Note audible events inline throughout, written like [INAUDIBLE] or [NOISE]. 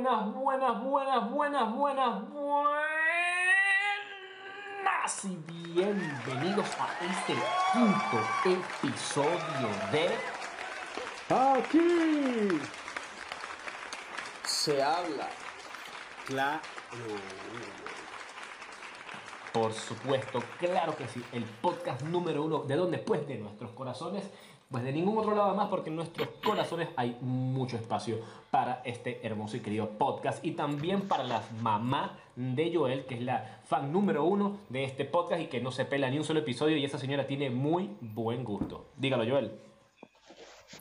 Buenas, buenas, buenas, buenas, buenas, buenas y bienvenidos a este quinto episodio de Aquí se habla. Claro. Por supuesto, claro que sí, el podcast número uno, ¿de dónde? Pues de nuestros corazones, pues de ningún otro lado más, porque en nuestros corazones hay mucho espacio para este hermoso y querido podcast y también para la mamá de Joel, que es la fan número uno de este podcast y que no se pela ni un solo episodio y esa señora tiene muy buen gusto. Dígalo, Joel.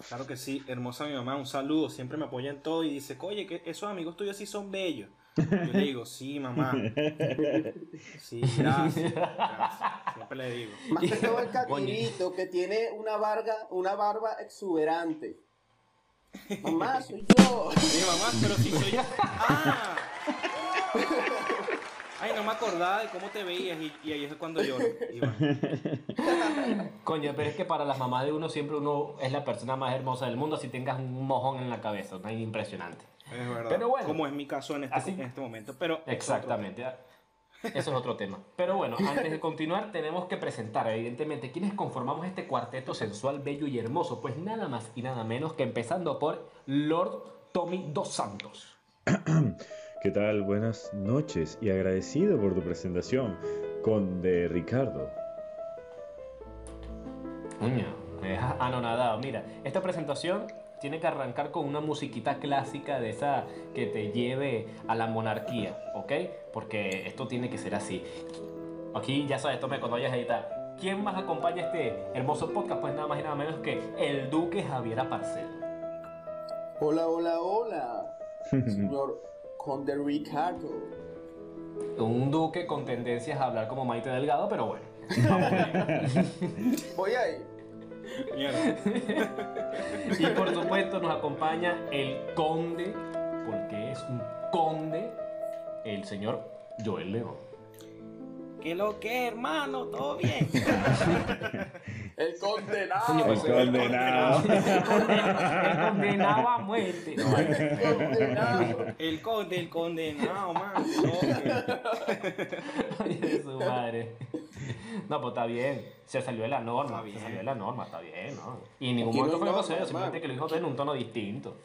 Claro que sí, hermosa mi mamá, un saludo, siempre me apoya en todo y dice, oye, que esos amigos tuyos sí son bellos. Yo le digo, sí, mamá. [LAUGHS] Sí, gracias. gracias. Siempre le digo. Más que todo el catirito que tiene una barba, una barba exuberante. Mamá, soy yo. Sí, mamá, pero si soy yo. ¡Ah! Ay, no me acordaba de cómo te veías y, y ahí es cuando lloro. Coño, pero es que para las mamás de uno siempre uno es la persona más hermosa del mundo si tengas un mojón en la cabeza, ¿no? Es impresionante. Es verdad. Pero bueno. como es mi caso en este, Así- en este momento. Pero Exactamente. Eso es otro tema. Pero bueno, antes de continuar, tenemos que presentar, evidentemente, quiénes conformamos este cuarteto sensual, bello y hermoso. Pues nada más y nada menos que empezando por Lord Tommy Dos Santos. [CLEARS THROAT] ¿Qué tal? Buenas noches y agradecido por tu presentación, Conde Ricardo. Coño, me dejas anonadado. Mira, esta presentación tiene que arrancar con una musiquita clásica de esa que te lleve a la monarquía, ¿ok? Porque esto tiene que ser así. Aquí ya sabes, tome cuando vayas a editar. ¿Quién más acompaña este hermoso podcast? Pues nada más y nada menos que el Duque Javier Aparcel. Hola, hola, hola. [LAUGHS] Señor Conde Ricardo. Un duque con tendencias a hablar como Maite Delgado, pero bueno. [LAUGHS] Voy ahí. [LAUGHS] Y por supuesto nos acompaña el conde, porque es un conde, el señor Joel León. ¿Qué lo que, hermano? ¿Todo bien? [LAUGHS] El condenado. El condenado. el condenado a muerte. No, El condenado. El conde, el condenado, man. [LAUGHS] No, Oye, de su madre. No, pues está bien. Se salió de la norma. Se salió de la norma, está bien, ¿no? Y en ningún Aquí no momento hay fue grosero, simplemente que lo dijo en un tono distinto.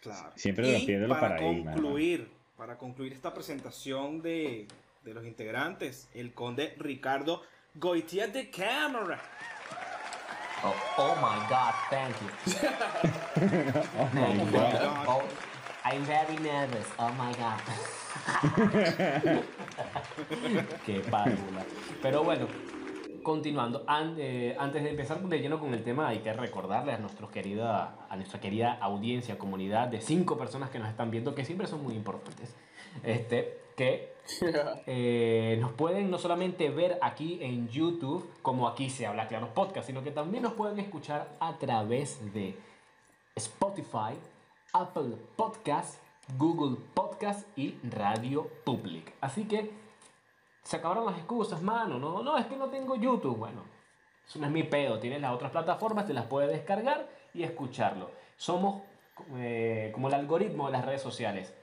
Claro. Siempre y los para paradigmas, ¿no? concluir, para concluir esta presentación de, de los integrantes, el conde Ricardo Goitia de Cámara. Oh, oh my God, [LAUGHS] thank you. Oh my God. Oh, I'm very nervous. Oh my God. [LAUGHS] Qué pálula. Pero bueno, continuando. An- eh, antes de empezar de lleno con el tema, hay que recordarle a, nuestros querida, a nuestra querida audiencia, comunidad de cinco personas que nos están viendo, que siempre son muy importantes, este, que [LAUGHS] eh, nos pueden no solamente ver aquí en YouTube, como aquí se habla Claros Podcast, sino que también nos pueden escuchar a través de Spotify, Apple Podcast, Google Podcast y Radio Public. Así que se acabaron las excusas, mano. No, no, es que no tengo YouTube. Bueno, eso no es mi pedo. Tienes las otras plataformas, te las puedes descargar y escucharlo. Somos eh, como el algoritmo de las redes sociales.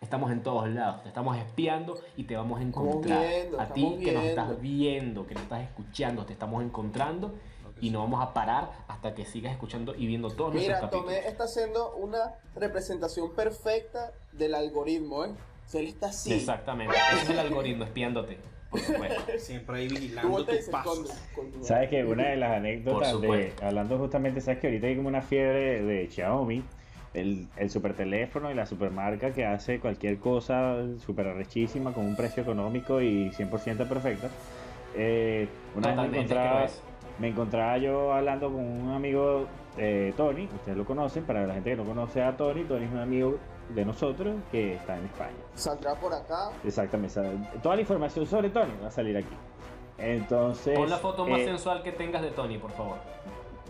Estamos en todos lados, te estamos espiando y te vamos a encontrar. viendo, a ti que nos estás viendo, que nos estás escuchando, te estamos encontrando y no vamos a parar hasta que sigas escuchando y viendo todos nuestros Mira, capítulos. Tomé está haciendo una representación perfecta del algoritmo, ¿eh? O sea, él está así. Exactamente, [LAUGHS] ese es el algoritmo espiándote. Por supuesto. [LAUGHS] Siempre ahí ¿Tú vigilando tus pasos. ¿Sabes que una de las anécdotas de, hablando justamente, sabes que ahorita hay como una fiebre de Xiaomi, el, el super teléfono y la supermarca que hace cualquier cosa super arrechísima con un precio económico y 100% perfecta. Eh, una vez me encontraba, es. me encontraba yo hablando con un amigo eh, Tony, ustedes lo conocen, para la gente que no conoce a Tony, Tony es un amigo de nosotros que está en España. Saldrá por acá. Exactamente, toda la información sobre Tony va a salir aquí. Entonces, Pon la foto más eh, sensual que tengas de Tony, por favor.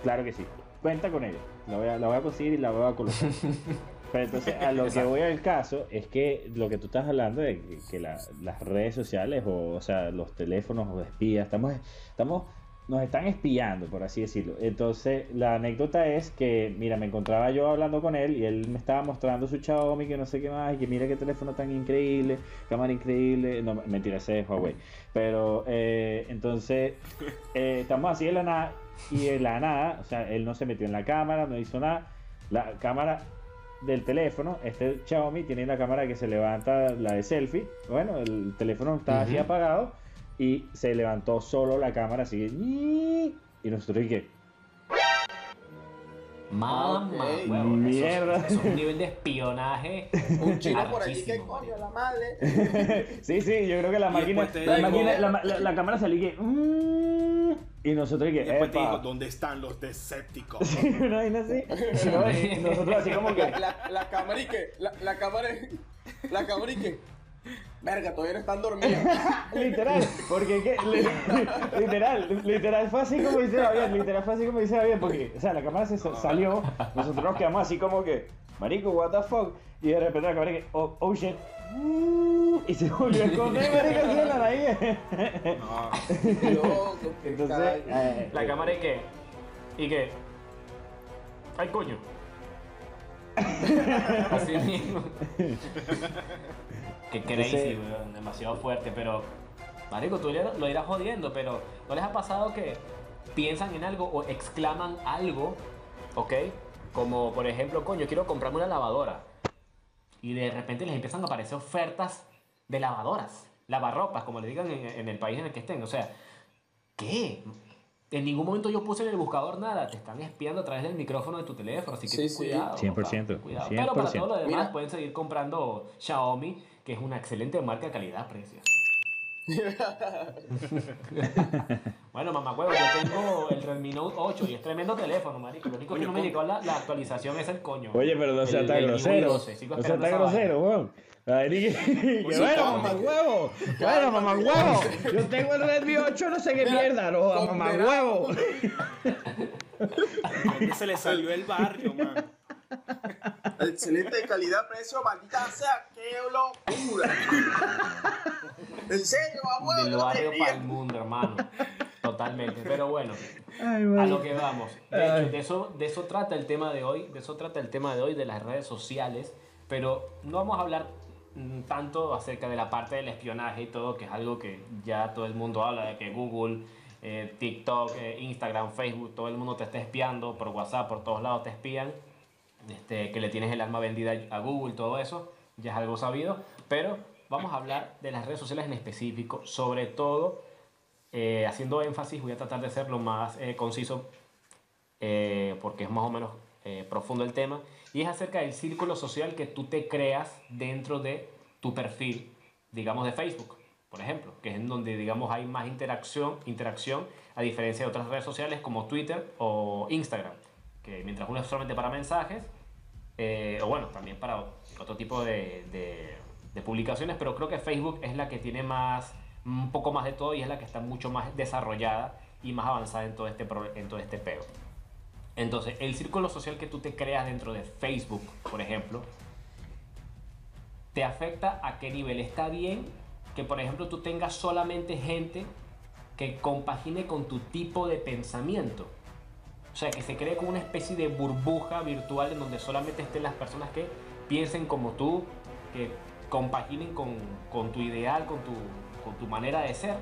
Claro que sí. Cuenta con ella. La voy a, la voy a conseguir y la voy a colocar. [LAUGHS] Pero entonces, a lo que voy al caso es que lo que tú estás hablando de que, que la- las redes sociales o, o sea, los teléfonos o espías, estamos, estamos nos están espiando, por así decirlo. Entonces, la anécdota es que, mira, me encontraba yo hablando con él y él me estaba mostrando su Xiaomi, que no sé qué más, y que mira qué teléfono tan increíble, cámara increíble. No, mentira, ese es Huawei. Pero, eh, entonces, eh, estamos así de la nada, y de la nada, o sea, él no se metió en la cámara, no hizo nada. La cámara del teléfono, este Xiaomi tiene la cámara que se levanta, la de selfie. Bueno, el teléfono está así apagado y se levantó solo la cámara así. Y nosotros, ¿y qué? Mamá, Ok. huevo, Mierda. Eso, eso es un nivel de espionaje. [LAUGHS] Un chino por allí que coño, la madre. [LAUGHS] Sí, sí, yo creo que la máquina, la, digo- máquina la, la- [LAUGHS] la cámara salió y que. "Mm", y nosotros, ¿y Y después te ¿dónde están los vaina así. Y no, y nosotros así como que. La, la, la cámara y que, la, la cámara, la cámara y que, verga, todavía no están dormidos. [LAUGHS] Literal, porque ¿qué? Li- [LAUGHS] literal, literal fue así como dice David, literal fue así como dice David, porque, o sea, la cámara se sa- salió, nosotros nos quedamos así como que, marico, what the fuck, y de repente la cámara que, oh, oh shit, y se volvió a esconder, [LAUGHS] marico, así en la nariz. No, Loco, qué Entonces, calle. eh, La cámara y que. Y que. Ay, coño. Así mismo. Qué crazy, Entonces- weón. Demasiado fuerte, pero. Marico, tú lo irás jodiendo, pero ¿no les ha pasado que piensan en algo o exclaman algo, ¿ok? Como por ejemplo, coño, quiero comprarme una lavadora. Y de repente les empiezan a aparecer ofertas de lavadoras, lavarropas, como le digan en, en el país en el que estén. O sea, ¿qué? En ningún momento yo puse en el buscador nada. Te están espiando a través del micrófono de tu teléfono, así que Sí, ten sí. cuidado. 100%, papá, cuidado. Pero para 100%. todo lo demás Mira. pueden seguir comprando Xiaomi, que es una excelente marca calidad-precio. [LAUGHS] bueno, mamá huevo, yo tengo el Redmi Note 8 y es tremendo teléfono, marico. Lo único que no me llegó la, la actualización es el coño. Oye, pero no sea El- tan grosero. 12. Sigo No sea tan grosero, weón. Que- Pues bueno, mamá huevo. Bueno, mamá huevo. Yo tengo el Redmi 8, no sé qué Mira, mierda, no, mamá huevo. ¿dónde se le salió el barrio, man? Excelente calidad, precio, maldita sea, qué locura. En serio, abuelo. Del barrio para el mundo, hermano. Totalmente. Pero bueno, Ay, a lo que vamos. De hecho, de eso, de eso trata el tema de hoy. De eso trata el tema de hoy, de las redes sociales. Pero no vamos a hablar mm, tanto acerca de la parte del espionaje y todo, que es algo que ya todo el mundo habla, de que Google, eh, TikTok, eh, Instagram, Facebook, todo el mundo te está espiando, por WhatsApp, por todos lados te espían, este, que le tienes el alma vendida a Google, todo eso, ya es algo sabido, pero vamos a hablar de las redes sociales en específico, sobre todo eh, haciendo énfasis, voy a tratar de ser lo más eh, conciso eh, porque es más o menos eh, profundo el tema, y es acerca del círculo social que tú te creas dentro de tu perfil, digamos, de Facebook, por ejemplo, que es en donde, digamos, hay más interacción, interacción a diferencia de otras redes sociales como Twitter o Instagram, que mientras uno es solamente para mensajes, eh, o bueno, también para otro tipo de, de- publicaciones, pero creo que Facebook es la que tiene más, un poco más de todo y es la que está mucho más desarrollada y más avanzada en todo este, en todo este peo. Entonces, el círculo social que tú te creas dentro de Facebook, por ejemplo, te afecta a qué nivel. Está bien que, por ejemplo, tú tengas solamente gente que compagine con tu tipo de pensamiento. O sea, que se cree como una especie de burbuja virtual en donde solamente estén las personas que piensen como tú, que compaginen con, con tu ideal, con tu, con tu manera de ser.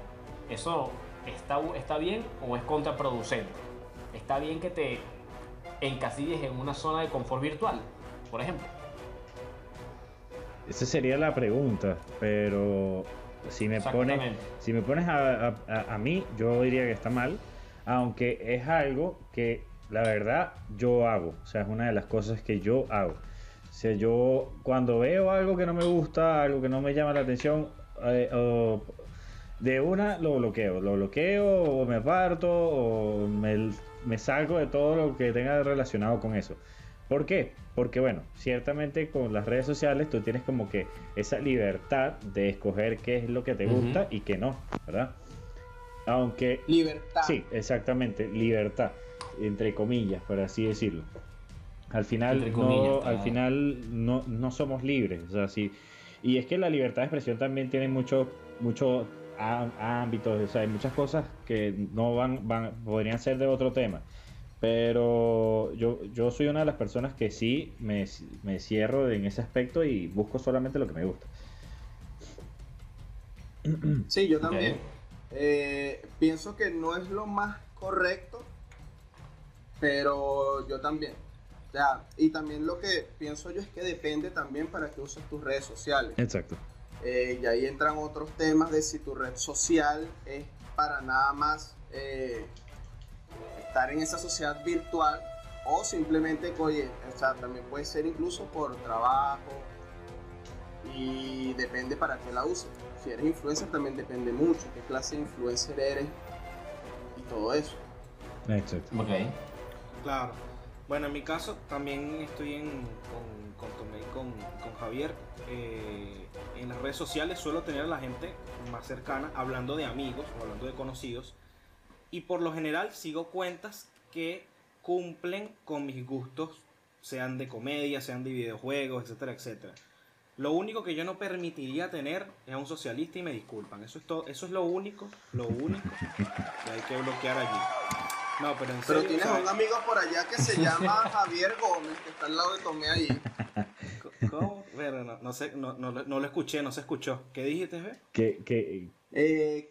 ¿Eso está, está bien o es contraproducente? Está bien que te encasilles en una zona de confort virtual, por ejemplo. Esa sería la pregunta, pero si me pones, si me pones a- a- a mí, yo diría que está mal, aunque es algo que la verdad yo hago, o sea, es una de las cosas que yo hago. O sea, yo cuando veo algo que no me gusta, algo que no me llama la atención, eh, o de una lo bloqueo, lo bloqueo o me aparto o me, me salgo de todo lo que tenga relacionado con eso. ¿Por qué? Porque bueno, ciertamente con las redes sociales tú tienes como que esa libertad de escoger qué es lo que te gusta y qué no, ¿verdad? Aunque Libertad. Sí, exactamente, libertad, entre comillas, por así decirlo. Al final, no, al final no, no somos libres, o sea, sí. Y es que la libertad de expresión también tiene mucho, mucho ámbitos, o sea, hay muchas cosas que no van, van, podrían ser de otro tema. Pero yo, yo soy una de las personas que sí me, me cierro en ese aspecto y busco solamente lo que me gusta. Sí, yo también. Eh, pienso que no es lo más correcto, pero yo también. O sea, y también lo que pienso yo es que depende también para que uses tus redes sociales. Exacto. Eh, y ahí entran otros temas de si tu red social es para nada más eh, estar en esa sociedad virtual o simplemente, oye, o sea, también puede ser incluso por trabajo y depende para qué la uses. Si eres influencer también depende mucho qué clase de influencer eres y todo eso. Exacto. Ok. Claro. Bueno, en mi caso también estoy en, con, con Tomé y con, con Javier. eh, en las redes sociales suelo tener a la gente más cercana hablando de amigos o hablando de conocidos. Y por lo general sigo cuentas que cumplen con mis gustos, sean de comedia, sean de videojuegos, etcétera, etcétera. Lo único que yo no permitiría tener es a un socialista y me disculpan. Eso es todo, eso es lo único, lo único que hay que bloquear allí. No, pero en Pero serio, tienes o sea, a un amigo por allá que se llama [LAUGHS] Javier Gómez, que está al lado de Tomé ahí. ¿Cómo? Bueno, no, no sé, no, no, lo- no lo escuché, no se escuchó. ¿Qué dijiste, Fe? Que, que, Eh,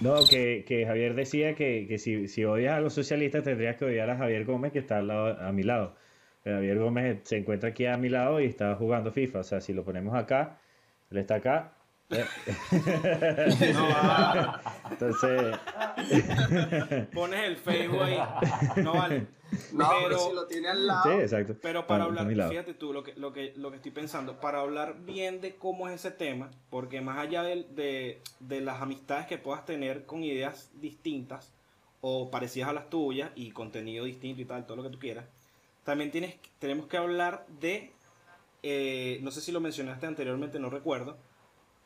no, que, que Javier decía que, que si, si odias a los socialistas tendrías que odiar a Javier Gómez que está al lado, a mi lado. Pero Javier Gómez se encuentra aquí a mi lado y está jugando FIFA. O sea, si lo ponemos acá, él está acá. eh, [LAUGHS] Entonces, [LAUGHS] pones el Facebook ahí. No vale. no, pero, Pero- si lo tiene al lado. sí, exacto. Pero para hablar, fíjate tú lo que, lo, que, lo que estoy pensando, para hablar bien de cómo es ese tema, porque más allá de, de las amistades que puedas tener con ideas distintas o parecidas a las tuyas y contenido distinto y tal, todo lo que tú quieras, también tienes, tenemos que hablar de, eh, no sé si lo mencionaste anteriormente, no recuerdo,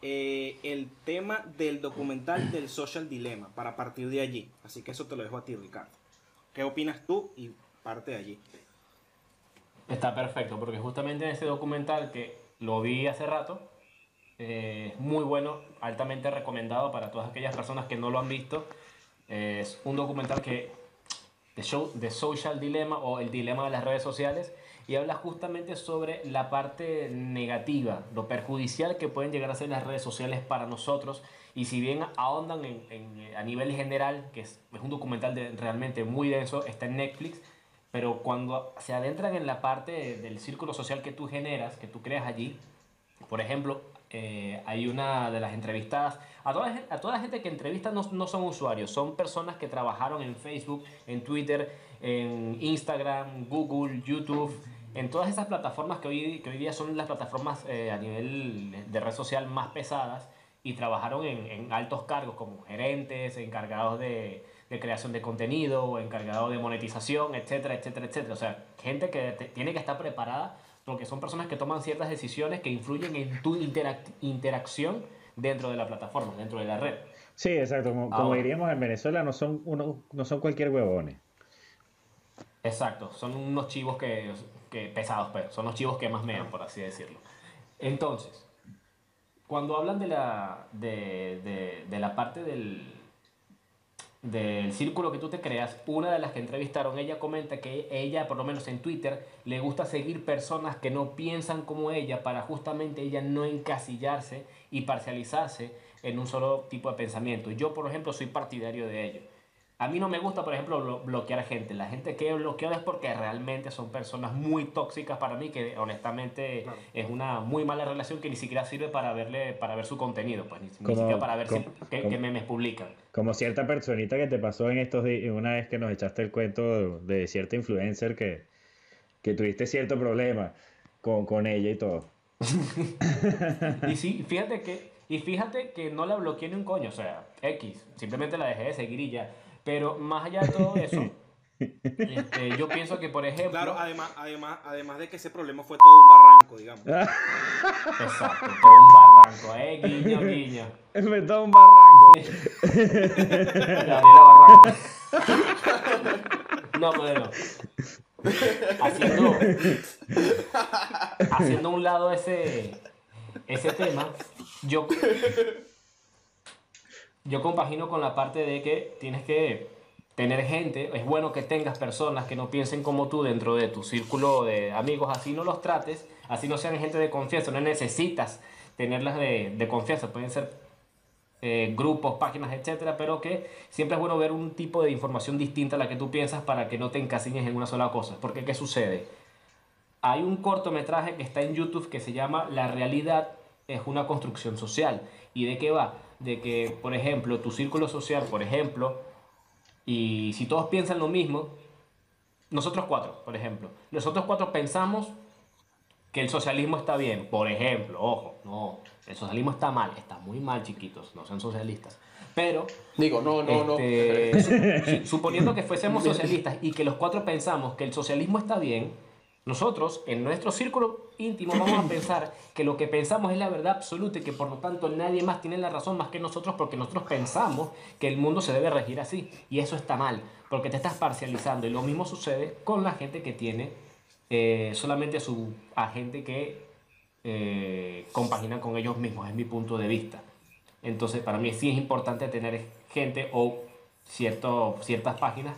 eh, el tema del documental del Social Dilemma, para partir de allí. Así que eso te lo dejo a ti, Ricardo. ¿Qué opinas tú? Y parte de allí. Está perfecto, porque justamente en ese documental que lo vi hace rato, eh, muy bueno, altamente recomendado para todas aquellas personas que no lo han visto. Es un documental que The, show, The Social Dilemma o el dilema de las redes sociales y habla justamente sobre la parte negativa, lo perjudicial que pueden llegar a ser las redes sociales para nosotros. Y si bien ahondan en, en- a nivel general, que es, es un documental de- realmente muy denso, está en Netflix, pero cuando se adentran en la parte de- del círculo social que tú generas, que tú creas allí, por ejemplo, eh, hay una de las entrevistadas, a toda, a toda la gente que entrevista no, no son usuarios, son personas que trabajaron en Facebook, en Twitter, en Instagram, Google, YouTube, en todas esas plataformas que hoy, que hoy día son las plataformas eh, a nivel de red social más pesadas y trabajaron en, altos cargos como gerentes, encargados de, creación de contenido, encargados de monetización, etcétera, etcétera, etcétera. O sea, gente que tiene que estar preparada porque son personas que toman ciertas decisiones que influyen en tu interac- interacción dentro de la plataforma, dentro de la red. Sí, exacto. Como, diríamos en Venezuela, no son, uno, no son cualquier huevones. Exacto, son unos chivos que, que pesados, pero son los chivos que más mean, por así decirlo. Entonces, cuando hablan de la, de, de- de la parte del, del círculo que tú te creas, una de las que entrevistaron, ella comenta que ella, por lo menos en Twitter, le gusta seguir personas que no piensan como ella para justamente ella no encasillarse y parcializarse en un solo tipo de pensamiento. Yo, por ejemplo, soy partidario de ello. A mí no me gusta, por ejemplo, blo- bloquear gente. La gente que he bloqueado es porque realmente son personas muy tóxicas para mí, que honestamente Claro. es una muy mala relación que ni siquiera sirve para verle para ver su contenido, pues ni, ni Como- siquiera para ver si- como- qué, como- qué memes publican. Como cierta personita que te pasó en estos días, una vez que nos echaste el cuento de cierta influencer que, que tuviste cierto problema con, con ella y todo. [LAUGHS] Y sí, fíjate que, y fíjate que no la bloqueé ni un coño, o sea, X, simplemente la dejé de seguir y ya. Pero más allá de todo eso, [LAUGHS] este, yo pienso que, por ejemplo, Claro, además, además, además de que ese problema fue todo un barranco, digamos. [LAUGHS] exacto, todo un barranco, eh, guiño, guiño. Me da un barranco. Gabriela Barranco. No, bueno. Haciendo, haciendo un lado ese, ese tema, yo, yo compagino con la parte de que tienes que tener gente, es bueno que tengas personas que no piensen como tú dentro de tu círculo de amigos, así no los trates, así no sean gente de confianza, no necesitas tenerlas de, de confianza, pueden ser eh, grupos, páginas, etcétera, pero que siempre es bueno ver un tipo de información distinta a la que tú piensas para que no te encasilles en una sola cosa. Porque, ¿qué sucede? Hay un cortometraje que está en YouTube que se llama La realidad es una construcción social. ¿Y de qué va? De que, por ejemplo, tu círculo social, por ejemplo, y si todos piensan lo mismo, nosotros cuatro, por ejemplo, nosotros cuatro pensamos que el socialismo está bien, por ejemplo, ojo, no, el socialismo está mal, está muy mal, chiquitos, no sean socialistas. Pero, Digo, no, no, no. este, [LAUGHS] su- suponiendo que fuésemos socialistas y que los cuatro pensamos que el socialismo está bien, nosotros, en nuestro círculo íntimo, vamos a pensar que lo que pensamos es la verdad absoluta y que por lo tanto nadie más tiene la razón más que nosotros porque nosotros pensamos que el mundo se debe regir así. Y eso está mal, porque te estás parcializando. Y lo mismo sucede con la gente que tiene eh, solamente a su a gente que eh, compagina con ellos mismos, es mi punto de vista. Entonces, para mí sí es importante tener gente o cierto, ciertas páginas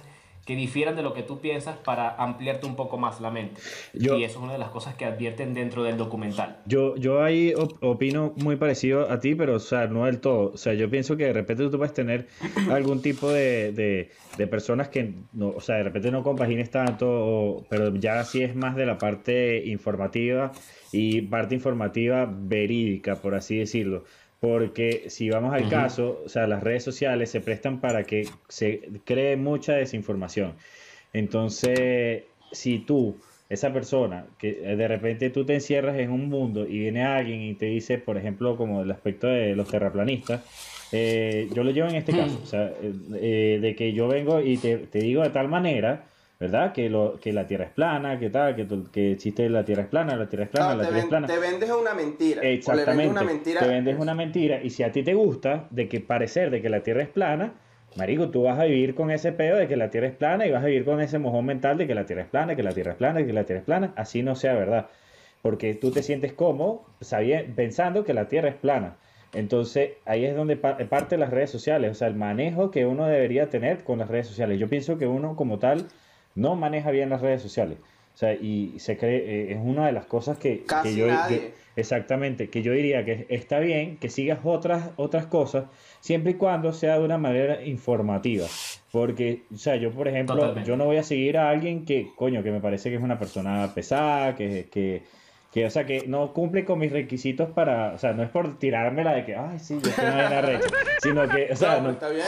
que difieran de lo que tú piensas para ampliarte un poco más la mente. Yo- y eso es una de las cosas que advierten dentro del documental. Yo, yo ahí op- opino muy parecido a ti, pero o sea, no del todo. O sea, yo pienso que de repente tú puedes tener [CLEARS THROAT] algún tipo de, de, de personas que, no, o sea, de repente no compagines tanto, o- pero ya sí es más de la parte informativa y parte informativa verídica, por así decirlo. Porque si vamos al caso, o sea, las redes sociales se prestan para que se cree mucha desinformación. Entonces, si tú, esa persona, que eh, de repente tú te encierras en un mundo y viene alguien y te dice, por ejemplo, como el aspecto de los terraplanistas, eh, yo lo llevo en este caso, o sea, eh, eh, de que yo vengo y te, te digo de tal manera, ¿verdad? Que, lo, que la Tierra es plana, que tal, que, que existe la Tierra es plana, la Tierra es plana, la Tierra es plana. te vendes una mentira. O le vendes Exactamente. una mentira. Te vendes una mentira y si a ti te gusta de que parecer de que la Tierra es plana, marico, tú vas a vivir con ese pedo de que la Tierra es plana y vas a vivir con ese mojón mental de que la Tierra es plana, que la Tierra es plana, que la Tierra es plana, así no sea verdad. Porque tú te sientes cómodo sabiendo, pensando que la Tierra es plana. Entonces, ahí es donde pa- parte las redes sociales, o sea, el manejo que uno debería tener con las redes sociales. Yo pienso que uno como tal no maneja bien las redes sociales. O sea, y se cree, eh, es una de las cosas que, Casi que yo, nadie. yo- exactamente, que yo diría que está bien que sigas otras, otras cosas, siempre y cuando sea de una manera informativa. Porque, o sea, yo, por ejemplo, Totalmente. yo no voy a seguir a alguien que, coño, que me parece que es una persona pesada, que, que, que, o sea, que no cumple con mis requisitos para, o sea, no es por tirarme la de que, ay, sí, yo soy una vaina recha, [LAUGHS] sino que, o sea, Claro, no, está bien.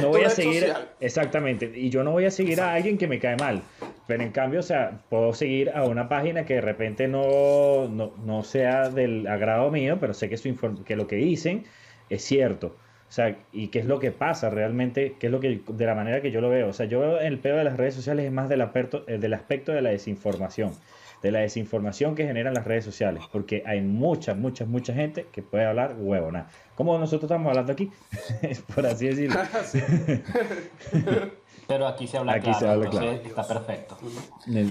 No voy a seguir, social. exactamente, y yo no voy a seguir a alguien que me cae mal, pero en cambio, o sea, puedo seguir a una página que de repente no, no, no sea del agrado mío, pero sé que, su inform- que lo que dicen es cierto. O sea, y qué es lo que pasa realmente, qué es lo que, de la manera que yo lo veo. O sea, yo veo el pedo de las redes sociales es más del aspecto, eh, del aspecto de la desinformación, de la desinformación que generan las redes sociales, porque hay mucha, mucha, mucha gente que puede hablar huevona. Como nosotros estamos hablando aquí, [LAUGHS] por así decirlo. [LAUGHS] [LAUGHS] Pero aquí se habla Aquí claro, se habla entonces claro. está perfecto.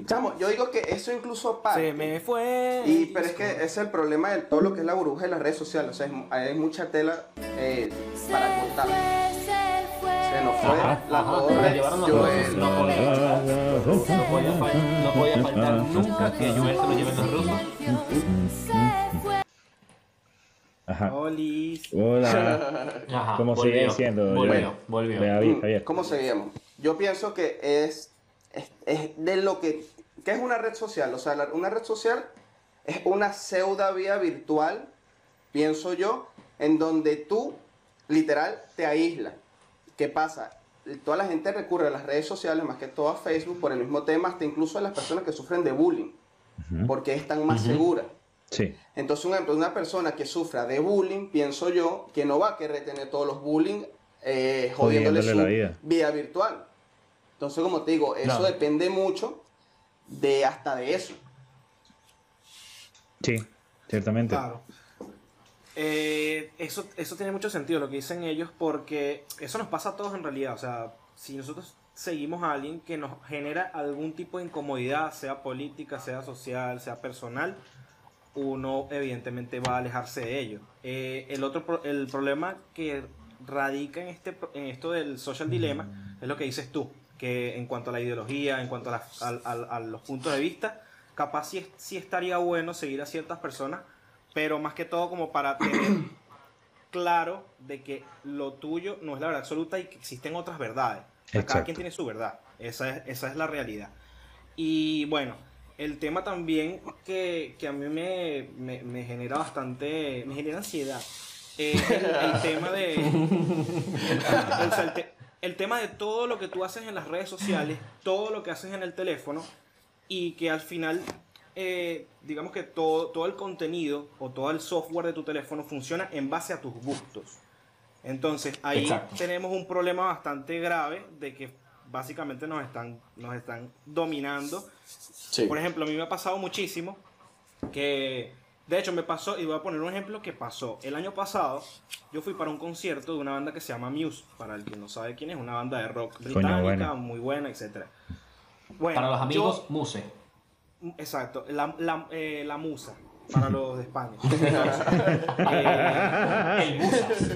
Chamo, yo digo que eso incluso parte. Se me fue. Y, pero es que ese es el problema de todo lo que es la burbuja de las redes sociales. O sea, es- hay mucha tela eh, para cortar. Ajá, la llevaron Joel. rusos, no podía faltar. No podía, nunca que Joel se lo lleven los rusos. Ajá. Olis. Hola. [LAUGHS] Ajá, ¿Cómo sigue volvió? Volvió, Joel? volvió. Javier, Mm, Javier. ¿Cómo seguimos? Yo pienso que es, es, es de lo que... ¿Qué es una red social? O sea, la- una red social es una pseudo vía virtual, pienso yo, en donde tú, literal, te aíslas. ¿Qué pasa? Toda la gente recurre a las redes sociales, más que todo a Facebook, por el mismo tema, hasta incluso a las personas que sufren de bullying, porque están más seguras. Sí. Entonces, un ejemplo, una persona que sufra de bullying, pienso yo, que no va a querer tener todos los bullying eh, jodiéndole, Jodiéndole su la vida. vida virtual. Entonces, como te digo, eso depende mucho de hasta de eso. Sí, ciertamente. Claro. Eh, eso, eso tiene mucho sentido lo que dicen ellos porque eso nos pasa a todos en realidad. O sea, si nosotros seguimos a alguien que nos genera algún tipo de incomodidad, sea política, sea social, sea personal, uno evidentemente va a alejarse de ello. Eh, el otro el problema que radica en, este, en esto del social dilema es lo que dices tú, que en cuanto a la ideología, en cuanto a, los puntos de vista, capaz sí, sí estaría bueno seguir a ciertas personas, pero más que todo como para tener [COUGHS] claro de que lo tuyo no es la verdad absoluta y que existen otras verdades. O sea, cada quien tiene su verdad. Esa es, esa es la realidad. Y bueno, el tema también que, que a mí me, me- me genera bastante, me genera ansiedad, es el, el [LAUGHS] tema de... o sea, el, te- el tema de todo lo que tú haces en las redes sociales, todo lo que haces en el teléfono y que al final, eh, digamos que todo, todo el contenido o todo el software de tu teléfono funciona en base a tus gustos. Entonces ahí Exacto. tenemos un problema bastante grave de que básicamente nos están, nos están dominando. Sí. Por ejemplo, a mí me ha pasado muchísimo que, de hecho me pasó, y voy a poner un ejemplo que pasó. El año pasado yo fui para un concierto de una banda que se llama Muse, para el que no sabe quién es, una banda de rock británica, muy buena, etc. Bueno, Para los yo- amigos, Muse. Exacto, la, la, eh, la musa, para los de España. [LAUGHS] Eh, El Musas.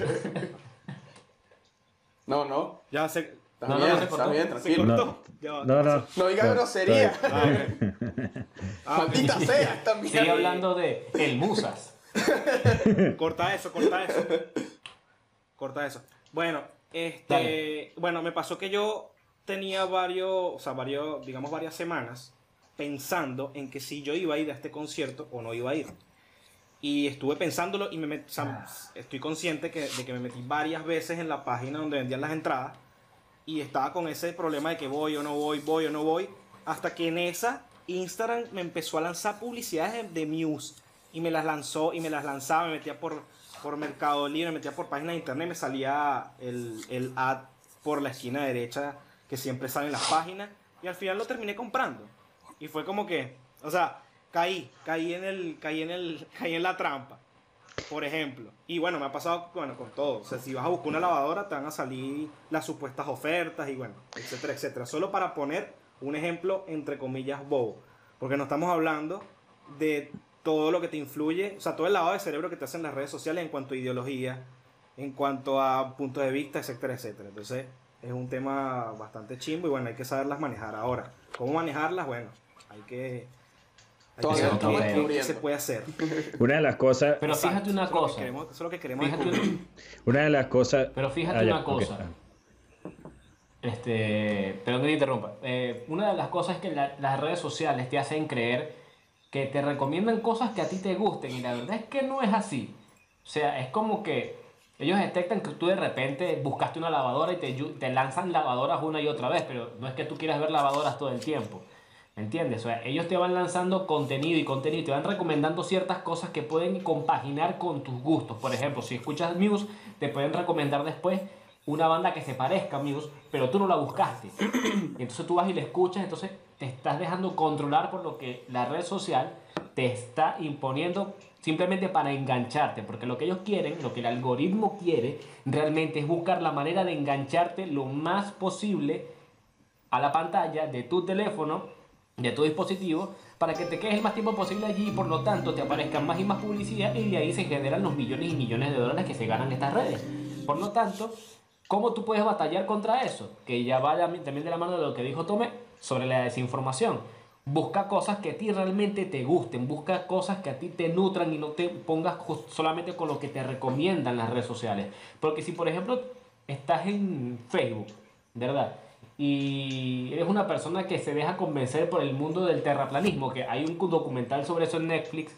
No, no. ya sé, Está No, no, bien, no se está bien, se tranquilo. cortó. No. No, ¿qué no. No diga grosería. Ah. [LAUGHS] Ah, ok. Maldita sea esta mierda. Sigue hablando de El Musas. [LAUGHS] Corta eso, corta eso. Corta eso. Bueno, este, Dale. bueno, me pasó que yo tenía varios, o sea, varios, digamos varias semanas pensando en que si yo iba a ir a este concierto o no iba a ir. Y estuve pensándolo y me met- o sea, estoy consciente que, de que me metí varias veces en la página donde vendían las entradas y estaba con ese problema de que voy o no voy, voy o no voy, hasta que en esa Instagram me empezó a lanzar publicidades de, de Muse y me las lanzó y me las lanzaba, me metía por, por Mercado Libre, me metía por páginas de internet, me salía el, el ad por la esquina derecha que siempre sale en las páginas y al final lo terminé comprando. Y fue como que, o sea, caí, caí en el, caí en el, [LAUGHS] caí en la trampa. Por ejemplo. Y bueno, me ha pasado bueno, con todo. O sea, si vas a buscar una lavadora, te van a salir las supuestas ofertas y bueno, etcétera, etcétera. Solo para poner un ejemplo, entre comillas, bobo. Porque no estamos hablando de todo lo que te influye, o sea, todo el lavado de cerebro que te hacen las redes sociales en cuanto a ideología, en cuanto a puntos de vista, etcétera, etcétera. Entonces, es un tema bastante chimbo y bueno, hay que saberlas manejar. Ahora, ¿cómo manejarlas? Bueno, hay que... Hay Todavía qué- qué- se puede hacer. Una de las cosas, Pero fíjate una que cosa. queremos- eso es lo que queremos Fíjate, una de las cosas. pero fíjate Ah, ya, una cosa. Este, perdón que te interrumpa. Eh, una de las cosas es que la- las redes sociales te hacen creer que te recomiendan cosas que a ti te gusten y la verdad es que no es así. O sea, es como que ellos detectan que tú de repente buscaste una lavadora y te, te lanzan lavadoras una y otra vez, pero no es que tú quieras ver lavadoras todo el tiempo. ¿Me entiendes? O sea, ellos te van lanzando contenido y contenido te van recomendando ciertas cosas que pueden compaginar con tus gustos. Por ejemplo, si escuchas Muse, te pueden recomendar después una banda que se parezca a Muse, pero tú no la buscaste. [CLEARS THROAT] Entonces tú vas y la escuchas, entonces te estás dejando controlar por lo que la red social te está imponiendo simplemente para engancharte, porque lo que ellos quieren, lo que el algoritmo quiere, realmente es buscar la manera de engancharte lo más posible a la pantalla de tu teléfono, de tu dispositivo, para que te quedes el más tiempo posible allí y por lo tanto te aparezcan más y más publicidad y de ahí se generan los millones y millones de dólares que se ganan estas redes. Por lo tanto, ¿cómo tú puedes batallar contra eso? Que ya va también de la mano de lo que dijo Tomé sobre la desinformación. Busca cosas que a ti realmente te gusten, busca cosas que a ti te nutran y no te pongas solamente con lo que te recomiendan las redes sociales. Porque si por ejemplo estás en Facebook, ¿verdad? Y eres una persona que se deja convencer por el mundo del terraplanismo, que hay un documental sobre eso en Netflix.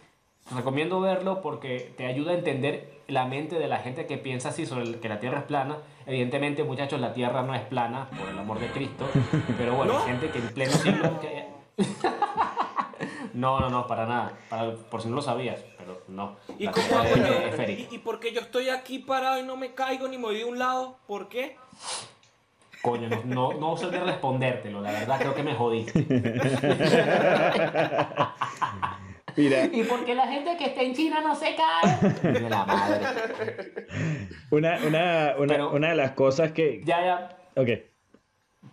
Recomiendo verlo porque te ayuda a entender la mente de la gente que piensa así sobre el- que la Tierra es plana. Evidentemente, muchachos, la Tierra no es plana, por el amor de Cristo. [LAUGHS] Pero bueno, hay gente que en pleno siglo... que- [LAUGHS] no, no, no, para nada. Para- por si no lo sabías, pero no. ¿Y, cómo hago yo? ¿Y, y por qué yo estoy aquí parado y no me caigo ni me voy de un lado? ¿Por qué? Coño, no, no, no sé de respondértelo, la verdad creo que me jodiste. Mira, ¿Y por qué la gente que está en China no se cae? De la madre. una, una, una, Pero- una de las cosas que. Ya, ya. Ok.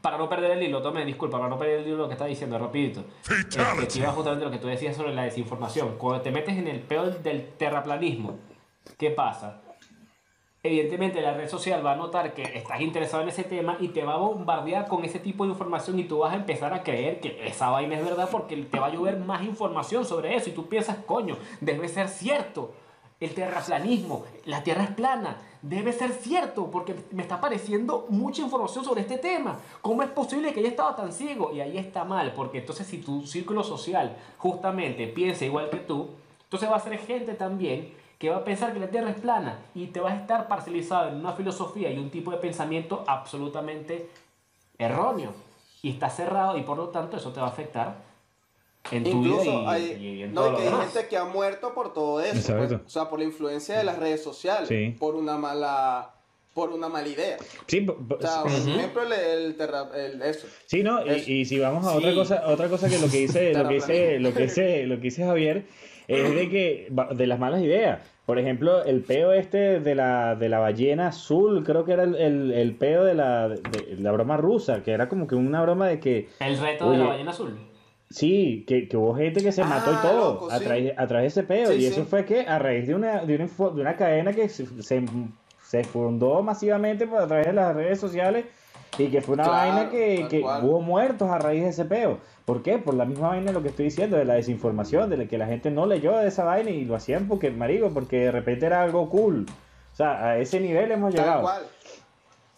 para no perder el hilo, tome disculpa, para no perder el hilo lo que está diciendo, rapidito. Este, que iba justamente lo que tú decías sobre la desinformación. Cuando te metes en el peor del terraplanismo, ¿qué pasa? Evidentemente la red social va a notar que estás interesado en ese tema y te va a bombardear con ese tipo de información y tú vas a empezar a creer que esa vaina es verdad porque te va a llover más información sobre eso y tú piensas, coño, debe ser cierto. El terraplanismo, la tierra es plana, debe ser cierto porque me está apareciendo mucha información sobre este tema. ¿Cómo es posible que haya estado tan ciego? Y ahí está mal, porque entonces si tu círculo social justamente piensa igual que tú, entonces va a ser gente también que va a pensar que la Tierra es plana y te va a estar parcelizado en una filosofía y un tipo de pensamiento absolutamente erróneo. Y está cerrado y por lo tanto eso te va a afectar en tu Incluso vida y, hay, y en no, todo y lo que hay demás. gente que ha muerto por todo eso. Exacto. pues, o sea, por la influencia de las redes sociales. Sí. Por una mala por una mala idea. Sí, O sea, por Ujú. ejemplo, el, el terra- el- eso. Sí, no, Es- y, y si vamos a otra Sí. cosa, otra cosa que lo que dice, lo que dice, lo que dice, lo que dice Javier, es de que de las malas ideas. Por ejemplo, el peo este de la, de la ballena azul, creo que era el, el, el peo de la, de la broma rusa, que era como que una broma de que El reto de la ballena azul. sí, que, que hubo gente que se Ah, mató y todo loco, a, sí. través, a través de ese peo. Sí, y eso sí. fue que a raíz de una, de una, info- de una cadena que se, se, se fundó masivamente por a través de las redes sociales y que fue una Claro, vaina que, que hubo muertos a raíz de ese peo. ¿Por qué? Por la misma vaina de lo que estoy diciendo, de la desinformación, de que la gente no leyó de esa vaina y lo hacían porque, marico, porque de repente era algo cool. O sea, a ese nivel hemos Tal llegado. cual.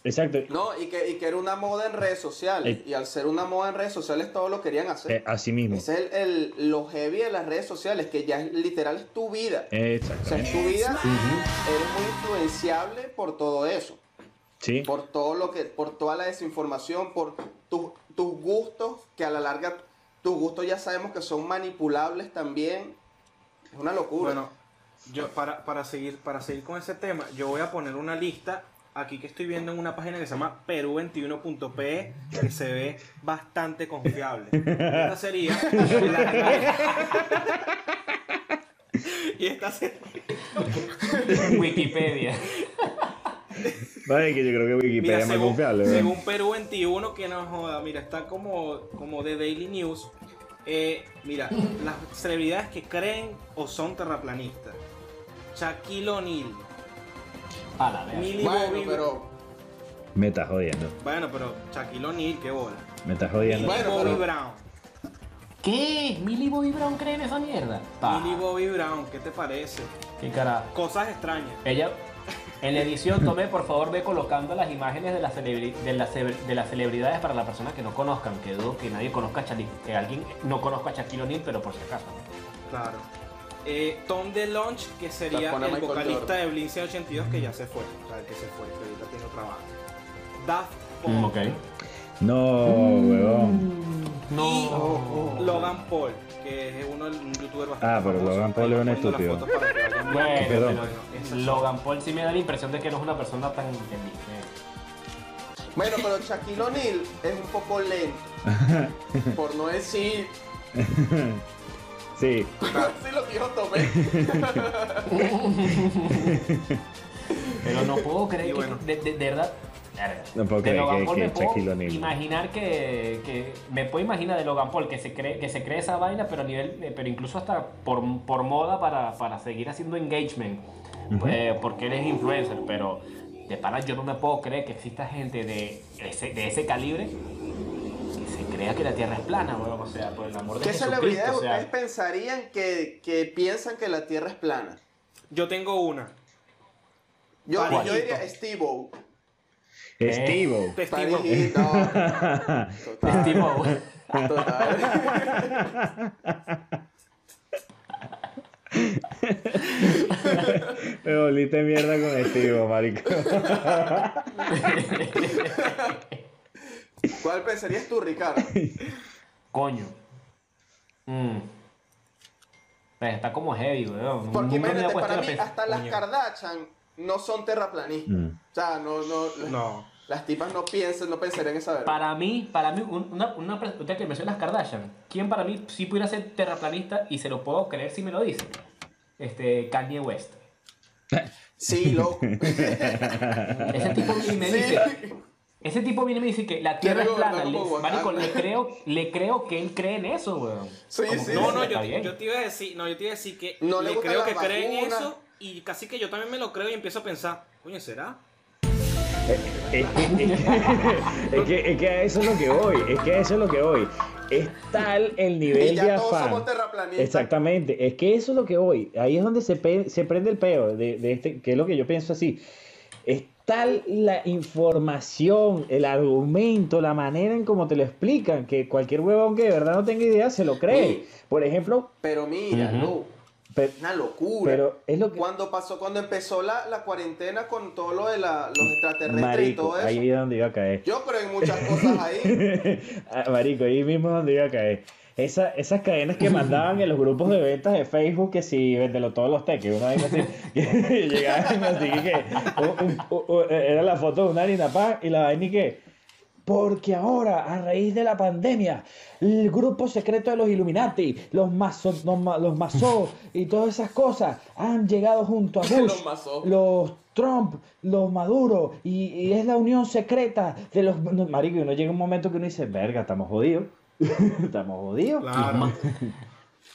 Exacto. No, y que, y que era una moda en redes sociales. Eh. Y al ser una moda en redes sociales, todos lo querían hacer. Eh, así mismo. Ese es el, el- lo heavy de las redes sociales, que ya es literal es tu vida. O sea, es tu vida, eres muy influenciable por todo eso. Sí. Por todo lo que, por toda la desinformación, por tus tus gustos, que a la larga tus gustos ya sabemos que son manipulables también. Es una locura. Bueno, yo para, para, seguir, para seguir con ese tema, yo voy a poner una lista aquí que estoy viendo en una página que se llama peru21.pe que se ve bastante confiable. Esta sería la- [LAUGHS] y esta sería Wikipedia. [LAUGHS] Vale, que yo creo que Wikipedia Mira, es más según, confiable. ¿verdad? según Perú 21, que no joda, mira, está como, como de Daily News. Eh, mira, las celebridades que creen o son terraplanistas. Shaquille O'Neal, A la verga. Millie bueno, Bobby pero Me estás jodiendo. Bueno, pero Shaquille O'Neal, qué bola. Me estás jodiendo. Millie Bueno, Bobby pero- Brown. ¿Qué? ¿Millie Bobby Brown cree en esa mierda? Pa. Millie Bobby Brown, ¿qué te parece? ¿Qué carajo? Cosas extrañas. Ella, en la edición, Tomé, por favor, ve colocando las imágenes de, las celebri- de, las ce- de las celebridades para las personas que no conozcan, que dudo que nadie conozca a Shaquille, que alguien no conozca a Shaquille O'Neal, pero por si acaso. Claro. Eh, Tom DeLonge, que sería el Michael vocalista Jordan. de Blink 182, que ya se fue. O sea, el que se fue, que ahorita tiene otra banda. Daft Punk. Mm, ok. No, huevón. No. Y Logan Paul, que es uno un youtuber bastante Ah, pero famoso. Logan Paul es un estúpido. Bueno, pero Logan Paul sí me da la impresión de que no es una persona tan inteligente. Bueno, pero Shaquille O'Neal es un poco lento. [LAUGHS] por no decir. Sí. [LAUGHS] Así lo dijo Tomé. [LAUGHS] Pero no puedo creer Y que, bueno. de, de- de verdad. No puedo creer que- Paul que Shaquille O'Neal. imaginar que, que me puedo imaginar de Logan Paul que se cree que se cree esa vaina, pero a nivel, eh, pero incluso hasta por, por moda para, para seguir haciendo engagement, eh, porque él es influencer, pero de pana yo no me puedo creer que exista gente de ese, de ese calibre que se crea que la Tierra es plana, weón, o sea, por el amor de ¿Qué celebridades o sea, ustedes pensarían que, que piensan que la Tierra es plana? Yo tengo una. Yo, yo diría Steve-O. Eh. Steve. Testigo. Parijito. Total. Steve O. Total. Me volviste mierda con Steve, marico. ¿Cuál pensarías tú, Ricardo? Coño. Mm. Pues está como heavy, weón. Porque imagínate, para mí, hasta las coño. Kardashian no son terraplanistas. Mm. O sea, no, no, las, No. las tipas no piensan, no pensarían en esa verdad. Para mí, para mí, un- una, una pregunta que mencionas Kardashian. ¿Quién para mí sí pudiera ser terraplanista y se lo puedo creer si me lo dice? Este, Kanye West. Sí, loco. [LAUGHS] Ese tipo y me Sí. dice, Ese tipo viene y me dice que la Tierra es plana. Le, marico, le creo, le creo que él cree en eso, weón. Sí, Como sí, No, no, yo, yo te iba a decir, no, yo te iba a decir que No le creo que las cree en vacunas. eso y casi que yo también me lo creo y empiezo a pensar, coño, ¿será? Es [LAUGHS] que, es, que, es que a eso es lo que voy, es que a eso es lo que voy. Es tal el nivel Y ya de todos afán. somos terraplanistas. Exactamente, es que eso es lo que voy. Ahí es donde se, pe- se prende el peo de, de este, que es lo que yo pienso así. Es tal la información, el argumento, la manera en cómo te lo explican, que cualquier huevón que de verdad no tenga idea se lo cree. Sí. Por ejemplo, Pero mira, Ujú. no, una locura. pero es lo que... Cuando pasó, cuando empezó la, la cuarentena con todo lo de la, los extraterrestres y Marico, todo eso, ahí es donde iba a caer. yo creo en muchas cosas ahí. [LAUGHS] Ah, Marico, ahí mismo es donde iba a caer. Esa- esas cadenas que mandaban en los grupos de ventas de Facebook, que si vendelo todos los teques, una vez así, [LAUGHS] [LAUGHS] llegaban así que era la foto de una harina pan y la vaina y que, porque ahora, a raíz de la pandemia, el grupo secreto de los Illuminati, los masos, los, ma- los masos y todas esas cosas han llegado junto a [LAUGHS] Bush, Los Trump, los Maduro, y, y es la unión secreta de los... no, Marico, y uno llega un momento que uno dice, verga, estamos jodidos. estamos jodidos. Claro.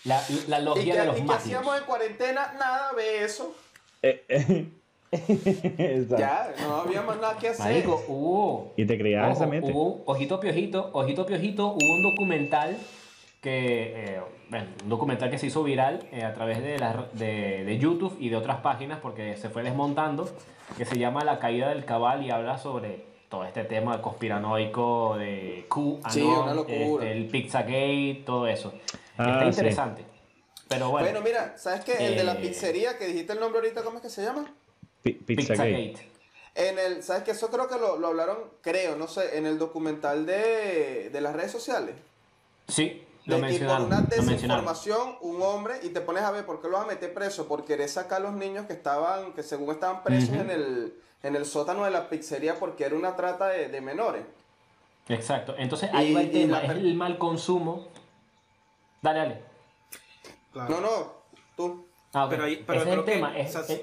La, la ¿Y logia qué, de los y qué hacíamos en cuarentena? Nada, ve eso. Eh, eh. Ya, no había más nada que hacer. Marico, hubo. Y te ojo, esa mente. Hubo, ojito piojito, ojito piojito, hubo un documental que. eh, bueno, un documental que se hizo viral eh, a través de, la- de, de YouTube y de otras páginas porque se fue desmontando, que se llama La caída del cabal y habla sobre todo este tema conspiranoico de Q, Sí, una locura. el Pizzagate, todo eso. Ah, Está sí. interesante. Pero bueno, Bueno, mira, ¿sabes qué? El de la Eh. pizzería que dijiste el nombre ahorita, ¿cómo es que se llama? Pi- Pizzagate. Pizzagate. En el, ¿sabes qué? Eso creo que lo, lo hablaron, creo, no sé, en el documental de, de las redes sociales. Sí, lo de que por mencionaron. una desinformación, un hombre, y te pones a ver por qué lo vas a meter preso, por querer sacar a los niños que estaban, que según estaban presos en, el, en el sótano de la pizzería porque era una trata de, de menores. Exacto. Entonces ahí Y- va el tema, es el mal consumo. Dale, dale. Claro. No, no, tú. Ah, ok. Pero ahí- pero Ese es el que, tema. es- o sea, es-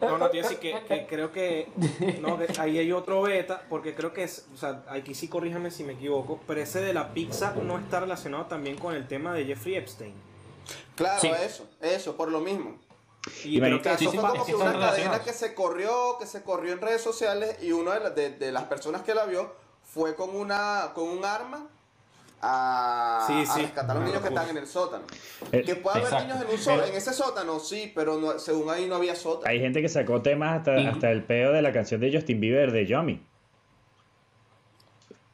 No, no, a decir que, que creo que, no, que ahí hay otro beta, porque creo que es, o sea, aquí sí corríjame si me equivoco, pero ese de la pizza no está relacionado también con el tema de Jeffrey Epstein. Claro, Sí. eso, eso, por lo mismo. Y, Y creo que Eso sí, fue sí, como sí que una cadena que se corrió, que se corrió en redes sociales y una de, la- de- de las personas que la vio fue con una con un arma a, Sí, a sí, rescatar a los niños que están en el sótano. Eh, que puede haber exacto. niños en un sótano, en ese sótano, sí, pero no- según ahí no había sótano. Hay gente que sacó temas hasta, hasta el peo de la canción de Justin Bieber de Yomi.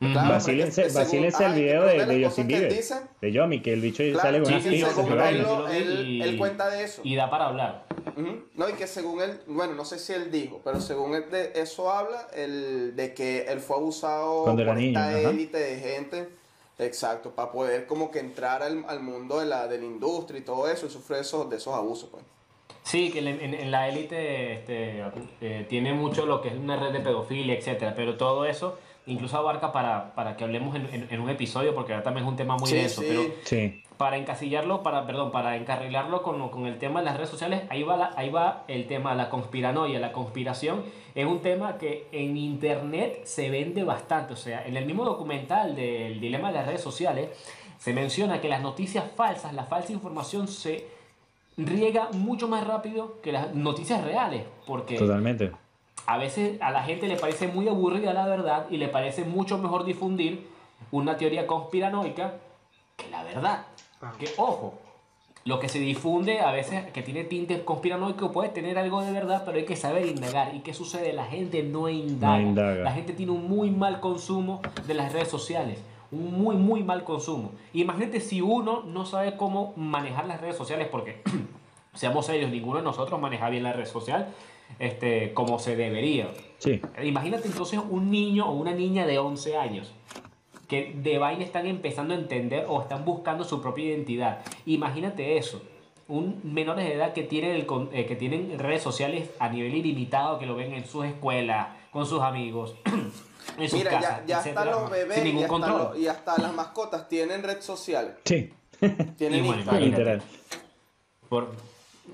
Claro, Vacílense, vacílense el video de, de Justin Bieber. dice- De Yomi, que el bicho Claro, sale con sí, unas y él, él- y- él cuenta de eso. Y da para hablar. Ujú. No, y que según él, bueno, no sé si él dijo, pero según él de eso habla, el, de que él fue abusado Cuando era por niño, esta élite de gente, exacto, para poder como que entrar al, al mundo de la, de la industria y todo eso, y sufre esos, de esos abusos, pues. Sí, que en, en- en la élite este, eh, tiene mucho lo que es una red de pedofilia, etcétera, pero todo eso incluso abarca para, para que hablemos en, en- en un episodio, porque ahora también es un tema muy Sí, denso, sí. pero Sí. Para encasillarlo, para, perdón, para encarrilarlo con, con el tema de las redes sociales, ahí va, la- ahí va el tema de la conspiranoia, la conspiración, es un tema que en internet se vende bastante, o sea, en el mismo documental del dilema de las redes sociales, se menciona que las noticias falsas, la falsa información se riega mucho más rápido que las noticias reales, porque Totalmente. a veces a la gente le parece muy aburrida la verdad y le parece mucho mejor difundir una teoría conspiranoica que la verdad. Claro. Que ojo, lo que se difunde a veces que tiene tinte conspiranoico puede tener algo de verdad, pero hay que saber indagar. ¿Y qué sucede? La gente no indaga. No indaga. La gente tiene un muy mal consumo de las redes sociales. Un muy, muy mal consumo. Imagínate si uno no sabe cómo manejar las redes sociales, porque [CLEARS THROAT] seamos serios, ninguno de nosotros maneja bien la red social este, como se debería. Sí. Imagínate entonces un niño o una niña de 11 años que de vaina están empezando a entender o están buscando su propia identidad. Imagínate eso. Un menores de edad que tienen, el eh, que tienen redes sociales a nivel ilimitado, que lo ven en sus escuelas, con sus amigos, [CLEARS THROAT] en sus Mira, casas, ya, ya hasta etcétera, los bebés sin y ningún hasta, control. los- y hasta las mascotas tienen red social, Sí. tienen Y bueno, Instagram. Literal. Por-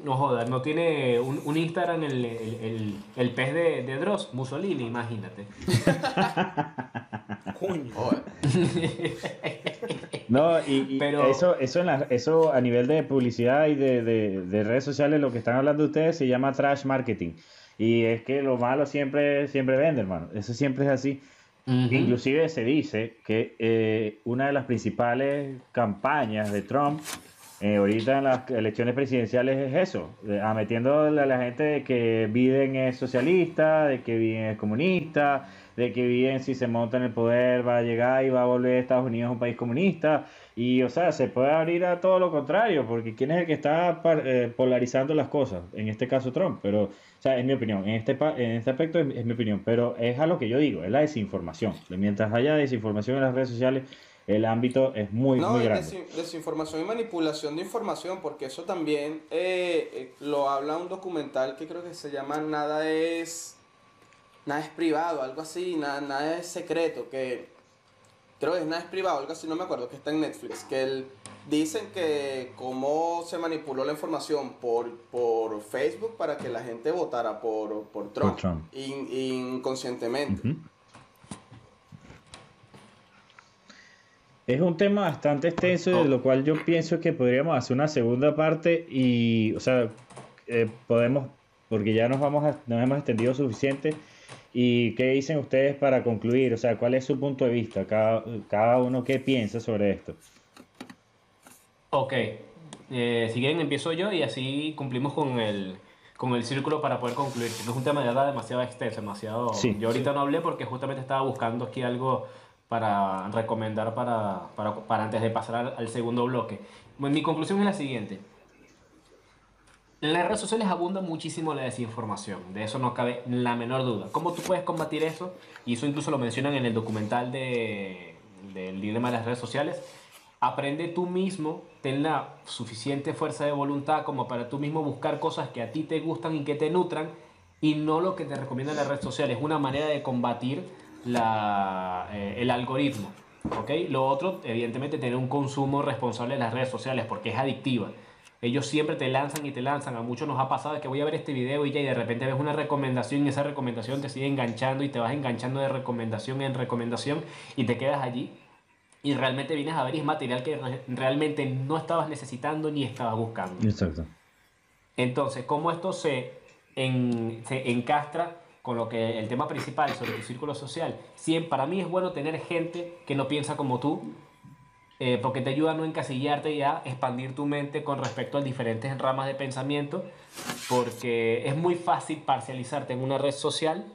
No jodas, no tiene un, un Instagram el, el, el, el pez de, de Dross, Mussolini, imagínate. [LAUGHS] Coño. No, y, y Pero- eso, eso, en la- eso a nivel de publicidad y de, de- de redes sociales, lo que están hablando ustedes se llama trash marketing. Y es que lo malo siempre, siempre vende, hermano. Eso siempre es así. Inclusive se dice que eh, una de las principales campañas de Trump eh, ahorita en las elecciones presidenciales es eso, a metiéndole a la gente de que Biden es socialista, de que Biden es comunista, de que Biden si se monta en el poder va a llegar y va a volver a Estados Unidos un país comunista. Y, o sea, se puede abrir a todo lo contrario, porque ¿quién es el que está par- eh, polarizando las cosas? En este caso Trump, pero, o sea, es mi opinión. En este, en este aspecto es, es mi opinión, pero es a lo que yo digo, es la desinformación. Mientras haya desinformación en las redes sociales, el ámbito es muy, No, muy grande. desin- desinformación y manipulación de información, porque eso también eh, eh, lo habla un documental que creo que se llama Nada es nada es privado, algo así, nada, nada es secreto, que creo que es nada es privado, algo así, no me acuerdo, que está en Netflix, que él, dicen que cómo se manipuló la información por, por Facebook para que la gente votara por, por Trump, Trump. in- inconscientemente. Es un tema bastante extenso, de lo cual yo pienso que podríamos hacer una segunda parte y, o sea, eh, podemos, porque ya nos vamos a- nos hemos extendido suficiente. ¿Y qué dicen ustedes para concluir? O sea, ¿cuál es su punto de vista? Cada, cada uno qué piensa sobre esto. Ok, eh, si quieren empiezo yo y así cumplimos con el, con el círculo para poder concluir. porque Es un tema de verdad demasiado extenso, demasiado... Sí, yo ahorita no hablé porque justamente estaba buscando aquí algo para recomendar para, para, para antes de pasar al, al segundo bloque. Bueno, mi conclusión es la siguiente. En las redes sociales abunda muchísimo la desinformación, de eso no cabe la menor duda. ¿Cómo tú puedes combatir eso? Y eso incluso lo mencionan en el documental de, del dilema de las redes sociales. Aprende tú mismo, ten la suficiente fuerza de voluntad como para tú mismo buscar cosas que a ti te gustan y que te nutran y no lo que te recomiendan las redes sociales. Es una manera de combatir la, eh, el algoritmo. ¿ok? Lo otro, evidentemente, tener un consumo responsable de las redes sociales porque es adictiva. Ellos siempre te lanzan y te lanzan. A muchos nos ha pasado que voy a ver este video y ya y de repente ves una recomendación y esa recomendación te sigue enganchando y te vas enganchando de recomendación en recomendación y te quedas allí. Y realmente vienes a ver es material que re- realmente no estabas necesitando ni estabas buscando. Exacto. Entonces, ¿cómo esto se, en- se encastra con lo que el tema principal sobre tu círculo social? Siempre, para mí es bueno tener gente que no piensa como tú, eh, porque te ayuda a no encasillarte y a expandir tu mente con respecto a diferentes ramas de pensamiento, porque es muy fácil parcializarte en una red social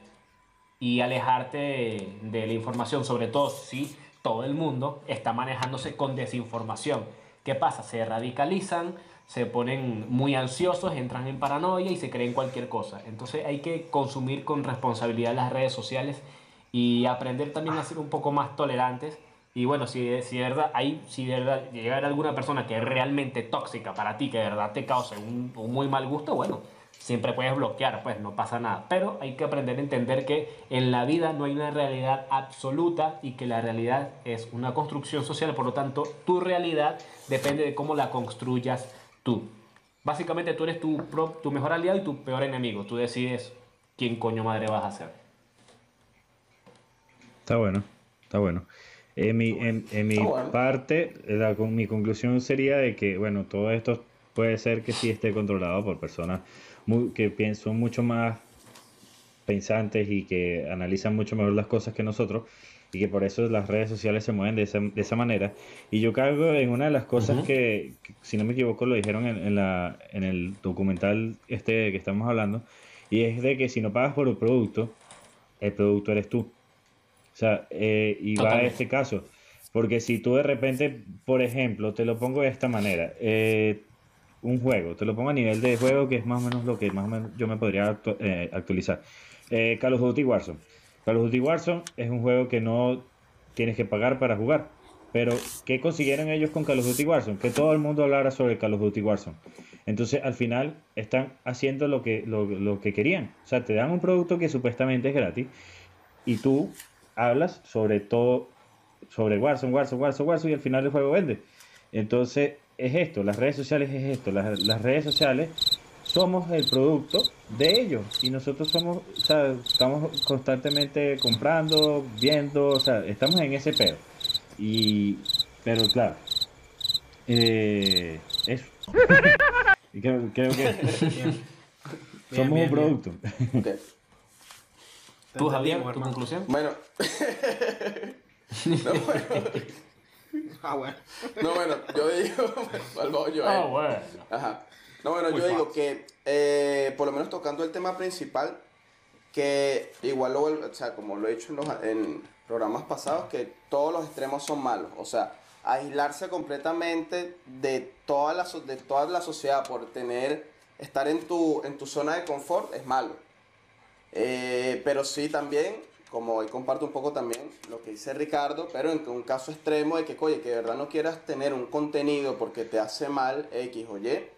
y alejarte de, de la información, sobre todo si todo el mundo está manejándose con desinformación. ¿Qué pasa? Se radicalizan, se ponen muy ansiosos, entran en paranoia y se creen cualquier cosa. Entonces hay que consumir con responsabilidad las redes sociales y aprender también a ser un poco más tolerantes. Y bueno, si, si de verdad hay, si de verdad llega a haber alguna persona que es realmente tóxica para ti, que de verdad te cause un, un muy mal gusto, bueno, siempre puedes bloquear, pues no pasa nada. Pero hay que aprender a entender que en la vida no hay una realidad absoluta y que la realidad es una construcción social, por lo tanto, tu realidad depende de cómo la construyas tú. Básicamente tú eres tu, pro- tu mejor aliado y tu peor enemigo. Tú decides quién coño madre vas a ser. Está bueno, está bueno. En mi, en, en mi bueno. parte, la, con- mi conclusión sería de que, bueno, todo esto puede ser que sí esté controlado por personas muy, que pien- son mucho más pensantes y que analizan mucho mejor las cosas que nosotros y que por eso las redes sociales se mueven de esa, de esa manera. Y yo cargo en una de las cosas Ujú. que, que, si no me equivoco, lo dijeron en, en la, en el documental este que estamos hablando, y es de que si no pagas por el producto, el producto eres tú. O sea, eh, y va a este caso. Porque si tú de repente, por ejemplo, te lo pongo de esta manera, eh, un juego, te lo pongo a nivel de juego que es más o menos lo que más o menos yo me podría actu- eh, actualizar. Eh, Call of Duty Warzone. Call of Duty Warzone es un juego que no tienes que pagar para jugar. Pero, ¿qué consiguieron ellos con Call of Duty Warzone? Que todo el mundo hablara sobre Call of Duty Warzone. Entonces, al final, están haciendo lo que, lo, lo que querían. O sea, te dan un producto que supuestamente es gratis y tú hablas sobre todo, sobre Warzone, Warzone, Warzone, Warzone y al final el juego vende. Entonces, es esto, las redes sociales es esto. Las, las redes sociales somos el producto de ellos y nosotros somos, o sea, estamos constantemente comprando, viendo, o sea, estamos en ese pedo. Y, pero claro, eh, eso. Y creo, creo que [LAUGHS] Bien. somos bien, un producto. Ok. Te ¿Tú, Javier, tu conclusión? Bueno. [LAUGHS] no, bueno. Ah, bueno. No, bueno, yo digo. Malvado Joel. Ah, bueno. Ajá. No, bueno, Muy yo digo que, eh, por lo menos tocando el tema principal, que igual lo vuelvo, o sea, como lo he dicho en, los- en programas pasados, que todos los extremos son malos. O sea, aislarse completamente de toda la, de toda la sociedad por tener, estar en tu, en tu zona de confort es malo. Eh, pero sí también, como hoy comparto un poco también lo que dice Ricardo, pero en un caso extremo de que, oye, que de verdad no quieras tener un contenido porque te hace mal X o Y,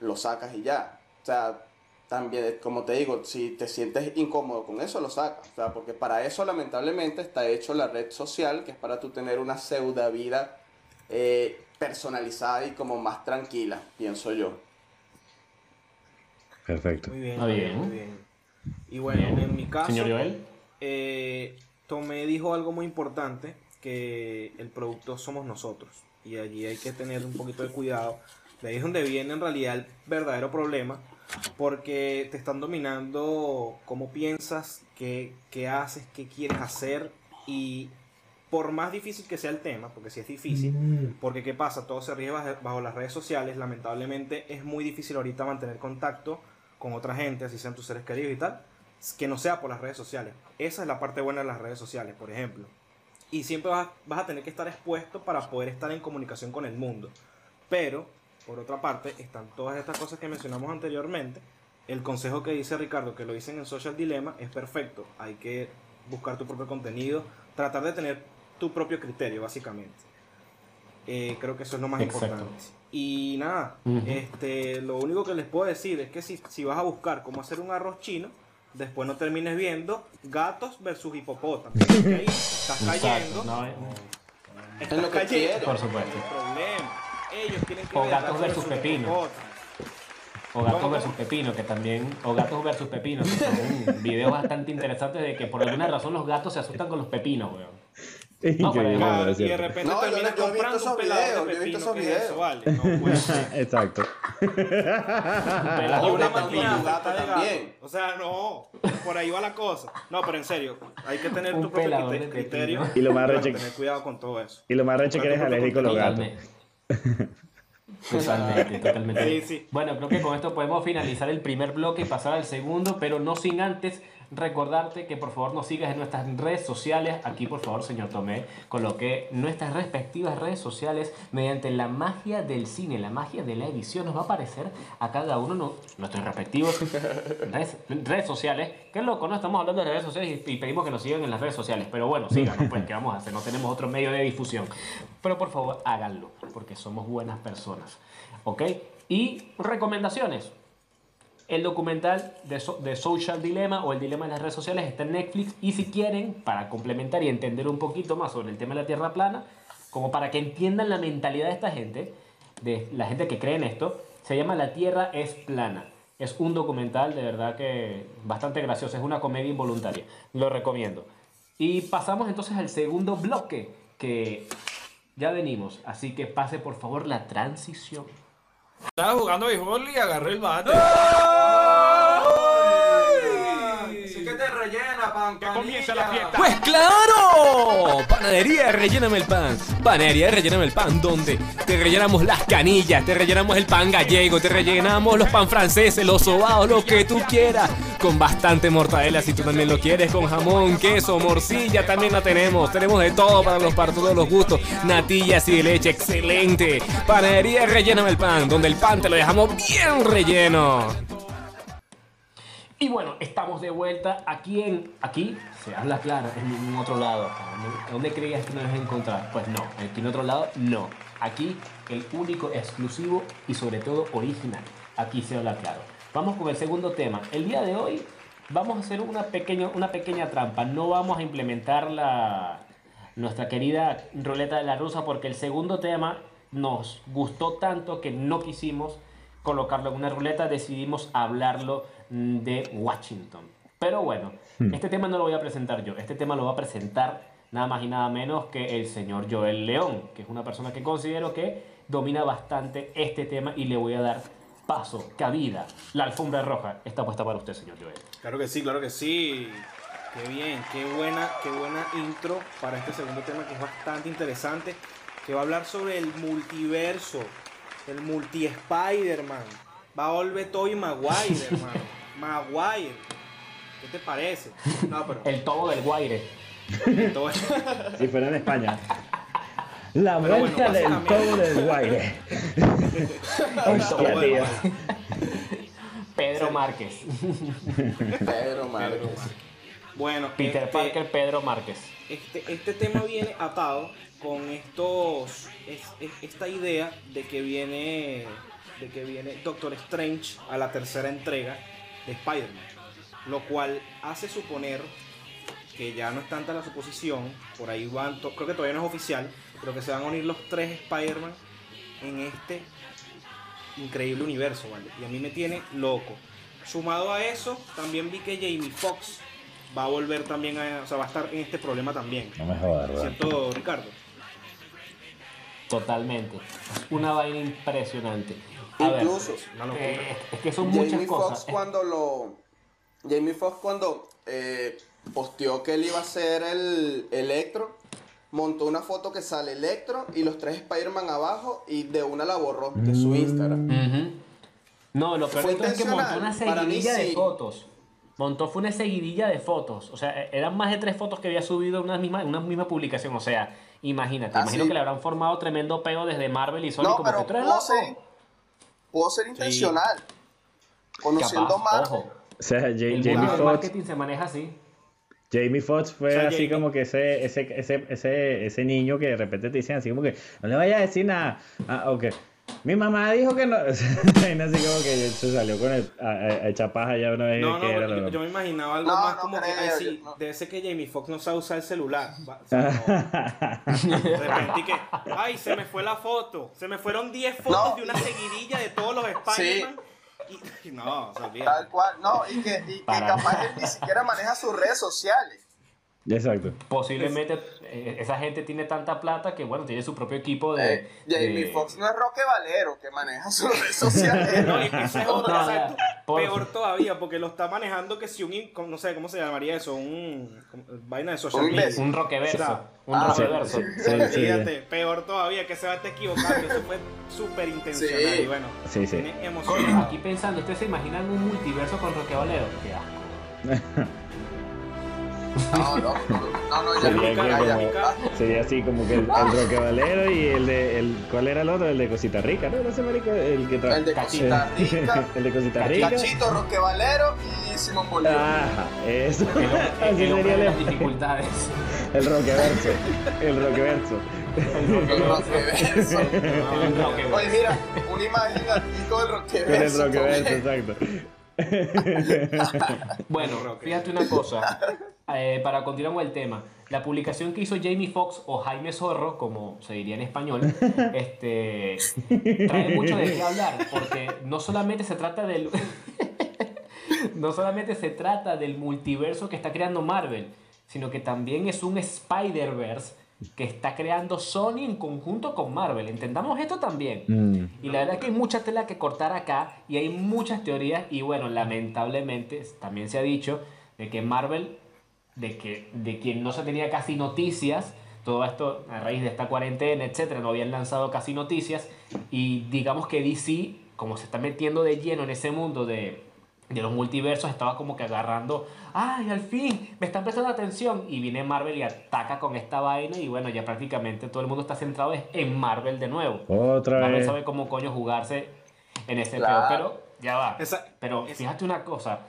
lo sacas y ya. O sea, también, como te digo, si te sientes incómodo con eso, lo sacas. O sea, porque para eso lamentablemente está hecho la red social, que es para tú tener una pseudo vida eh, personalizada y como más tranquila, pienso yo. Perfecto. Muy bien, Muy bien. muy bien. Y bueno, Bien. en mi caso, Señor Joel. eh, Tomé dijo algo muy importante, que el producto somos nosotros. Y allí hay que tener un poquito de cuidado. De ahí es donde viene en realidad el verdadero problema, porque te están dominando cómo piensas, qué, qué haces, qué quieres hacer. Y por más difícil que sea el tema, porque si es difícil, porque ¿qué pasa? Todo se rige bajo, bajo las redes sociales. Lamentablemente es muy difícil ahorita mantener contacto con otra gente, así sean tus seres queridos y tal, que no sea por las redes sociales. Esa es la parte buena de las redes sociales, por ejemplo. Y siempre vas, vas a tener que estar expuesto para poder estar en comunicación con el mundo. Pero, por otra parte, están todas estas cosas que mencionamos anteriormente. El consejo que dice Ricardo, que lo dicen en Social Dilemma, es perfecto. Hay que buscar tu propio contenido, tratar de tener tu propio criterio, básicamente. Eh, creo que eso es lo más Exacto. importante. Y nada, este, lo único que les puedo decir es que si, si vas a buscar cómo hacer un arroz chino, después no termines viendo gatos versus hipopótamos. [LAUGHS] porque ahí estás cayendo. Exacto, no, eh, estás Es lo que cayendo. Por supuesto. El problema. Ellos tienen que O ver gatos versus pepino. hipopótamos. O gatos ¿Cómo, versus pepino, que también. O gatos versus pepino, que son [LAUGHS] videos bastante interesantes de que por alguna razón los gatos se asustan con los pepinos, weón. No, para Increíble, dejar- ¿no es Y de repente No, yo- terminas yo he visto comprando esos videos, de yo he visto pepino. esos ¿qué es eso, videos. vale? No. [LAUGHS] Exacto. Pelador una pepino. también. O sea, no. Por ahí va la cosa. No, pero en serio, hay que tener Un tu propio criterio. pepino. Y lo más reche- tener cuidado con todo eso. Y lo más recho que eres alérgico a los gatos. Totalmente. [LAUGHS] Totalmente, totalmente. Sí, sí. Bueno, creo que con esto podemos finalizar el primer bloque y pasar al segundo, pero no sin antes recordarte que por favor nos sigas en nuestras redes sociales. Aquí, por favor, señor Tomé, coloqué nuestras respectivas redes sociales mediante la magia del cine, la magia de la edición. Nos va a aparecer a cada uno no- nuestros respectivos [LAUGHS] redes, redes sociales. Qué loco, ¿no? Estamos hablando de redes sociales y, y pedimos que nos sigan en las redes sociales. Pero bueno, [LAUGHS] síganos, pues, ¿qué vamos a hacer? No tenemos otro medio de difusión. Pero por favor, háganlo, porque somos buenas personas. ¿Ok? Y recomendaciones. El documental de, So- de Social Dilemma o el dilema de las redes sociales está en Netflix y si quieren, para complementar y entender un poquito más sobre el tema de la Tierra plana, como para que entiendan la mentalidad de esta gente, de la gente que cree en esto, se llama La Tierra es plana. Es un documental de verdad que bastante gracioso, es una comedia involuntaria. Lo recomiendo. Y pasamos entonces al segundo bloque, que ya venimos, así que pase por favor la transición. Estaba jugando béisbol y agarré el bate. Sí pan. comience la fiesta. Pues claro, panadería relléname el pan, panadería relléname el pan, donde te rellenamos las canillas, te rellenamos el pan gallego, te rellenamos los pan franceses, los sobados, lo que tú quieras, con bastante mortadela si tú también lo quieres, con jamón, queso, morcilla también la tenemos, tenemos de todo para los para todos los gustos, natillas y de leche, excelente, panadería relléname el pan, donde el pan te lo dejamos bien relleno. Y bueno, estamos de vuelta aquí en. Aquí se habla claro, en ningún otro lado. ¿Dónde creías que nos ibas a encontrar? Pues no, aquí en otro lado no. Aquí el único, exclusivo y sobre todo original. Aquí se habla claro. Vamos con el segundo tema. El día de hoy vamos a hacer una pequeña, una pequeña trampa. No vamos a implementar la, nuestra querida ruleta de la rusa porque el segundo tema nos gustó tanto que no quisimos colocarlo en una ruleta, decidimos hablarlo de Washington. Pero bueno, Hmm. este tema no lo voy a presentar yo, este tema lo va a presentar nada más y nada menos que el señor Joel León, que es una persona que considero que domina bastante este tema y le voy a dar paso, cabida. La alfombra roja está puesta para usted, señor Joel. Claro que sí, claro que sí. Qué bien, qué buena, qué buena intro para este segundo tema que es bastante interesante, que va a hablar sobre el multiverso, el multi Spider-Man. Va a volver Tobey Maguire, hermano. Maguire. ¿Qué te parece? No, pero El tobo del Guaire. todo- Si fuera en España. La Pero vuelta bueno, del todo del guaire. [LAUGHS] Hostia, Bueno, tío. Pedro Márquez. Pedro. Pedro, Bueno, Peter este- Parker, Pedro Márquez. Este, este tema viene atado con estos es- es- esta idea de que viene de que viene Doctor Strange a la tercera entrega de Spider-Man, lo cual hace suponer que ya no es tanta la suposición, por ahí van, creo que todavía no es oficial, pero que se van a unir los tres Spider-Man en este increíble universo, ¿vale? Y a mí me tiene loco. Sumado a eso, también vi que Jamie Foxx va a volver también a, o sea, va a estar en este problema también. No me jodas, ¿verdad? ¿Cierto, Ricardo? Totalmente. Una vaina impresionante. A ver, Incluso, locura. eh, es que son muchas Jamie cosas. Foxx cuando lo. Jamie Foxx cuando eh, posteó que él iba a ser el Electro, montó una foto que sale Electro y los tres Spider-Man abajo y de una la borró de su Instagram. Ujú. No, lo peor es que montó una mí, seguidilla de sí. fotos. Montó fue una seguidilla de fotos. O sea, e- eran más de tres fotos que había subido en una misma, en una misma publicación. O sea, imagínate. Ah, imagino sí. que le habrán formado tremendo pego desde Marvel y Sony No, como pero que tú eres loco. ser, pudo ser intencional. Conociendo Capaz, Marvel. ojo. O sea, El Jamie Foxx marketing se maneja así. Jamie Foxx fue O sea, así Jamie- como que ese, ese, ese, ese, ese niño que de repente te dicen así como que no le vayas a decir nada. Ah, ok. Mi mamá dijo que no. [LAUGHS] Así como que se salió con el, a, a- a echar paja ya una vez. No, no, que era yo, lo- yo me imaginaba algo No, más no como que, creo, ay, sí, debe ser que Jamie Foxx no sabe usar el celular. [LAUGHS] O sea. De repente que, ay, se me fue la foto. Se me fueron 10 fotos No. de una seguidilla de todos los Spider-Man. Y, y no, o sea, olvídate. Tal cual, no, y que, y que capaz él ni siquiera maneja sus redes sociales. Exacto. Posiblemente eh, esa gente tiene tanta plata que, bueno, tiene su propio equipo de... Eh, Jamie de- Foxx no es Roque Valero que maneja sus redes sociales. [LAUGHS] No, y esa es No, otra, por- Peor todavía, porque lo está manejando que si un, no sé, ¿cómo se llamaría eso? Un, vaina de social media. Un roqueverso. O sea, un ah, roqueverso. Sí, sí, Fíjate, peor todavía que se va a estar equivocando. Eso fue súper intencional. Sí. Y bueno, Sí, sí. tiene Coño, emoción. aquí pensando, ¿ustedes se imaginan un multiverso con Roque Valero? Qué asco. [LAUGHS] No, no, no, no, no, ya Sería, ya, como- ya. sería así como que el, el Roque Valero y el de. El, ¿Cuál era el otro? El de Cosita Rica, ¿no? No sé, marico. El que tra- El de Cosita [LAUGHS] Rica, el de Cosita Rica. Cachito, Roque Valero y Simón Bolívar. Ajá, eso. El, [LAUGHS] Así el sería las dificultades. el Roqueverso. El Roqueverso. El roqueverso. Roqueverso. Roqueverso. Oye, mira, una imagen aquí con el Con el Roqueverso. Roqueverso, exacto. [LAUGHS] Bueno, fíjate una cosa, eh, para continuar con el tema. La publicación que hizo Jamie Foxx o Jaime Zorro, como se diría en español, [LAUGHS] este, trae mucho de qué hablar, porque no solamente se trata del... [LAUGHS] no solamente se trata del multiverso que está creando Marvel, sino que también es un Spider-Verse que está creando Sony en conjunto con Marvel. Entendamos esto también. Mm. Y la verdad que hay mucha tela que cortar acá y hay muchas teorías y bueno, lamentablemente también se ha dicho de que Marvel, de que de quien no se tenía casi noticias, todo esto a raíz de esta cuarentena, etcétera, no habían lanzado casi noticias y digamos que DC, como se está metiendo de lleno en ese mundo de, de los multiversos, estaba como que agarrando, ay, al fin, me están prestando atención y viene Marvel y ataca con esta vaina y bueno, ya prácticamente todo el mundo está centrado es en Marvel de nuevo. Otra Marvel vez. sabe cómo coño jugarse en ese Claro. pedo, pero ya va. Esa- pero esa- fíjate una cosa,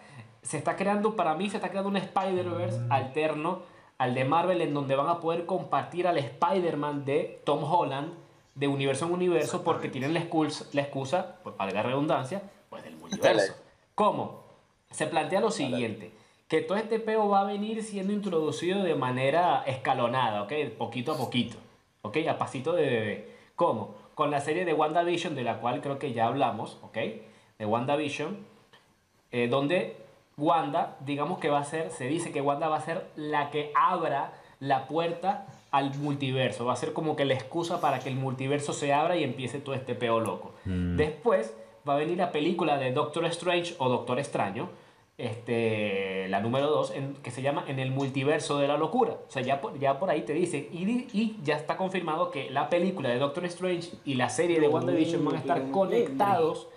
se está creando, para mí se está creando un Spider-Verse alterno al de Marvel en donde van a poder compartir al Spider-Man de Tom Holland de universo en universo porque tienen la excusa, la excusa pues para la redundancia, pues del multiverso. ¿Cómo? Se plantea lo siguiente, que todo este peo va a venir siendo introducido de manera escalonada, ¿ok? Poquito a poquito, ¿ok? A pasito de bebé. ¿Cómo? con la serie de WandaVision, de la cual creo que ya hablamos, ¿ok? De WandaVision, eh, donde Wanda, digamos que va a ser, se dice que Wanda va a ser la que abra la puerta al multiverso, va a ser como que la excusa para que el multiverso se abra y empiece todo este peo loco. Después va a venir la película de Doctor Strange o Doctor Extraño, este, la número 2, que se llama En el multiverso de la locura. O sea, ya por, ya por ahí te dice, y, y ya está confirmado que la película de Doctor Strange y la serie de WandaVision van a estar conectados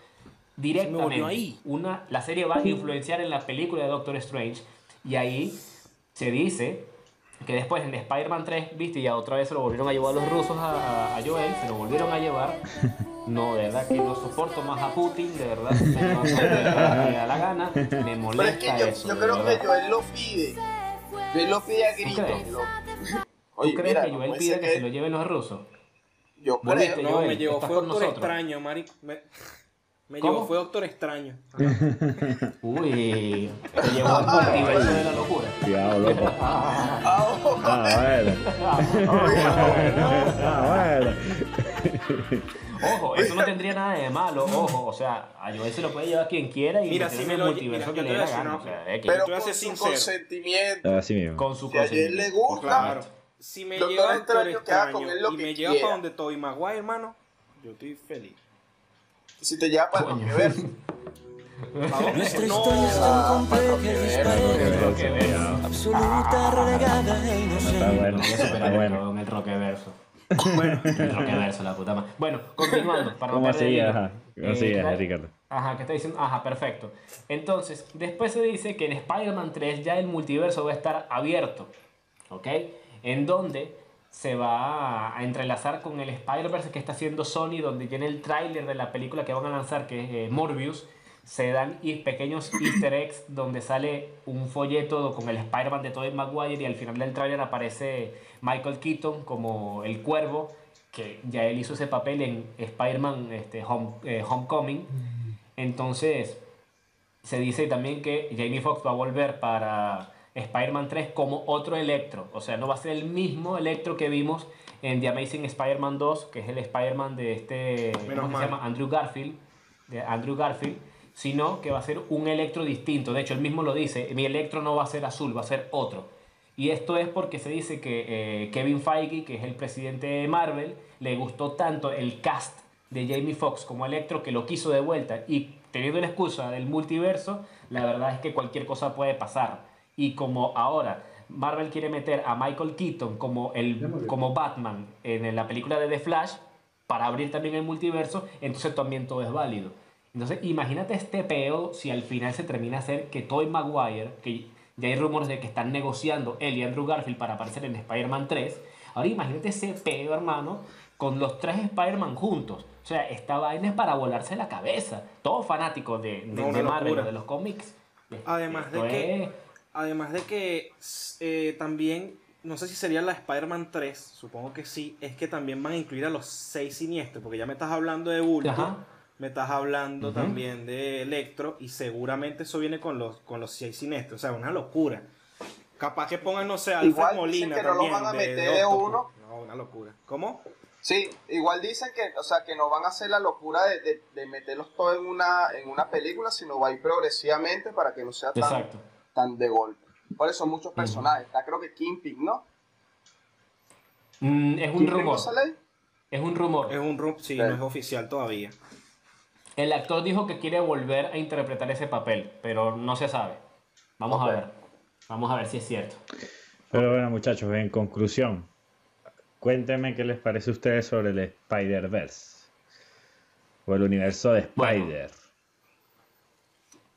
directamente. ahí. Una, la serie va a influenciar en la película de Doctor Strange y ahí se dice que después en Spider-Man 3, viste, ya otra vez se lo volvieron a llevar los rusos a, a Joel, se lo volvieron a llevar. [LAUGHS] No, de verdad que no soporto más a Putin, de verdad, me da la gana, me molesta Pero es que yo, eso. yo creo que Joel lo pide. Joel lo pide a gritos. crees? lo- ¿Tú Oye, crees mira, que Joel pide que se lo lleven los rusos? Yo creo. No, Joel, me llevó, fue con Doctor nosotros. Extraño, Mari. Me, me ¿Cómo? llevó, fue Doctor Extraño. Uy, te llevó al multiverso de la locura. Cuidado, loco. [LAUGHS] Ah, ojo. Ah, bueno. Ah, bueno. Ojo, eso no tendría nada de malo, ojo, o sea, a Joel se lo puede llevar quien quiera y Mira, si me el multiverso mira, que yo le te dé la gana, o sea, una- es que- Pero con su sincero. consentimiento. Así mismo. con su Si a Joel le consentimiento. gusta, Claro. Si me lleva Extraño, con Extraño él lo y que me lleva para donde Tobey Maguire, hermano, yo estoy feliz. si te lleva para el universo. Nuestra No, historia es tan compleja y ver. absoluta, relegada e inocente. Está bueno, está bueno. con el roqueverso. Bueno, [LAUGHS] la puta madre. Bueno, continuando. Para no ¿Cómo hilo. Ajá. ¿Cómo Eh, seguías, claro. Ricardo? Ajá, ¿qué está diciendo? Ajá, perfecto. Entonces, después se dice que en Spider-Man 3 ya el multiverso va a estar abierto, ¿ok? En donde se va a entrelazar con el Spider-Verse que está haciendo Sony, donde ya en el tráiler de la película que van a lanzar, que es eh, Morbius, se dan y pequeños easter eggs donde sale un folleto con el Spider-Man de Tobey Maguire y al final del tráiler aparece Michael Keaton como el cuervo, que ya él hizo ese papel en Spider-Man este, Home- eh, Homecoming. Entonces, se dice también que Jamie Foxx va a volver para Spider-Man 3 como otro Electro. O sea, no va a ser el mismo Electro que vimos en The Amazing Spider-Man 2, que es el Spider-Man de este, ¿cómo se llama? Andrew Garfield, de Andrew Garfield, sino que va a ser un Electro distinto. De hecho, él mismo lo dice, mi Electro no va a ser azul, va a ser otro. Y esto es porque se dice que eh, Kevin Feige, que es el presidente de Marvel, le gustó tanto el cast de Jamie Foxx como Electro que lo quiso de vuelta. Y teniendo la excusa del multiverso, la verdad es que cualquier cosa puede pasar. Y como ahora Marvel quiere meter a Michael Keaton como, el, como Batman en la película de The Flash, para abrir también el multiverso, entonces también todo es válido. Entonces, imagínate este peo si al final se termina a hacer que Tobey Maguire, que ya hay rumores de que están negociando él y Andrew Garfield para aparecer en Spider-Man 3. Ahora imagínate ese peo, hermano, con los tres Spider-Man juntos. O sea, esta vaina es para volarse la cabeza. Todo fanático de, de, No, una de Marvel, locura. de los cómics. Además de que- es- Además de que eh, también, no sé si sería la Spider-Man 3, supongo que sí, es que también van a incluir a los seis siniestros, porque ya me estás hablando de Bulto, Ajá. Me estás hablando también de Electro, y seguramente eso viene con los, con los seis siniestros, o sea, una locura. Capaz que pongan, no sé, Alfred Igual dicen Molina que no lo también. van a meter de uno. No, una locura. ¿Cómo? Sí, igual dicen que, o sea, que no van a hacer la locura de, de- de meterlos todos en una, en una película, sino va a ir progresivamente para que no sea tan, Exacto. tan de golpe. Por eso son muchos personajes. Está creo que Kingpin, ¿no? Mm, es un ¿Kingpin rumor. no sale ahí? Es un rumor. Es un rump, sí, Sí. no es oficial todavía. El actor dijo que quiere volver a interpretar ese papel, pero no se sabe. Vamos a ver. Vamos a ver si es cierto. Pero bueno, muchachos, en conclusión, cuéntenme qué les parece a ustedes sobre el Spider-Verse. O el universo de Bueno. Spider.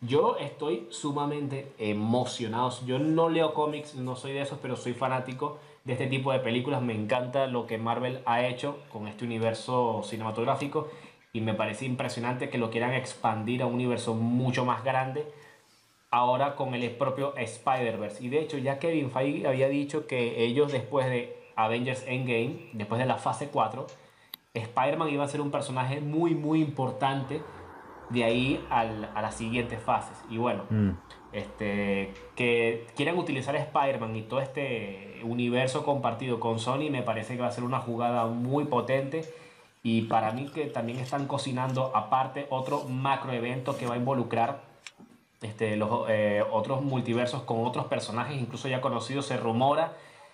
Yo estoy sumamente emocionado. Yo no leo cómics, no soy de esos, pero soy fanático de este tipo de películas. Me encanta lo que Marvel ha hecho con este universo cinematográfico y me parece impresionante que lo quieran expandir a un universo mucho más grande ahora con el propio Spider-Verse. Y de hecho, ya Kevin Feige había dicho que ellos después de Avengers Endgame, después de la fase 4, Spider-Man iba a ser un personaje muy, muy importante de ahí al- a las siguientes fases. Y bueno, Mm. este, que quieran utilizar Spider-Man y todo este universo compartido con Sony me parece que va a ser una jugada muy potente Y para mí que también están cocinando aparte otro macro evento que va a involucrar este, los eh, otros multiversos con otros personajes, incluso ya conocidos, se rumora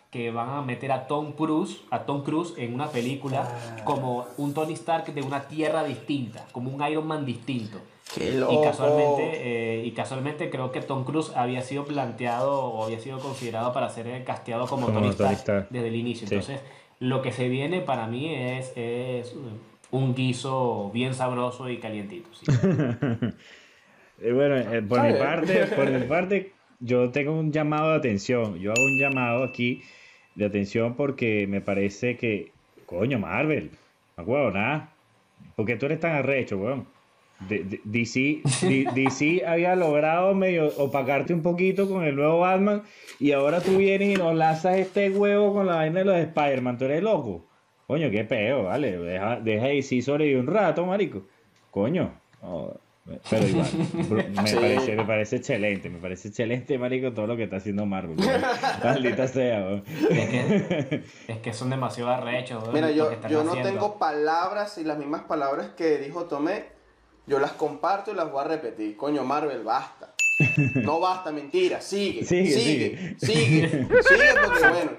que van a meter a Tom Cruise, a Tom Cruise en una película como un Tony Stark de una tierra distinta, como un Iron Man distinto. ¡Qué Y loco! casualmente, eh, y casualmente creo que Tom Cruise había sido planteado o había sido considerado para ser casteado como, Como Tony, Tony Stark Stark. desde el inicio. Sí. Entonces, lo que se viene para mí es, es un guiso bien sabroso y calientito. sí. [LAUGHS] Eh, bueno, eh, por mi parte, por mi [LAUGHS] parte, yo tengo un llamado de atención. Yo hago un llamado aquí de atención porque me parece que, coño, Marvel, no huevo, nada. ¿Por qué tú eres tan arrecho, weón? DC, D- DC había logrado medio opacarte un poquito con el nuevo Batman y ahora tú vienes y nos lanzas este huevo con la vaina de los Spider-Man. ¿Tú eres loco? Coño, qué peo, vale. Deja, deja DC sobrevivir un rato, marico. Coño. No, pero igual, [LAUGHS] me, Sí. parece, me parece excelente, me parece excelente, marico, todo lo que está haciendo Marvel. [LAUGHS] Maldita sea. Es que, [LAUGHS] es que son demasiado arrechos. Mira, yo, yo no haciendo. tengo palabras y las mismas palabras que dijo Tomé, yo las comparto y las voy a repetir. Coño, Marvel, basta. [LAUGHS] No basta, mentira, sigue, Sigue, sigue, sigue, sigue, porque bueno.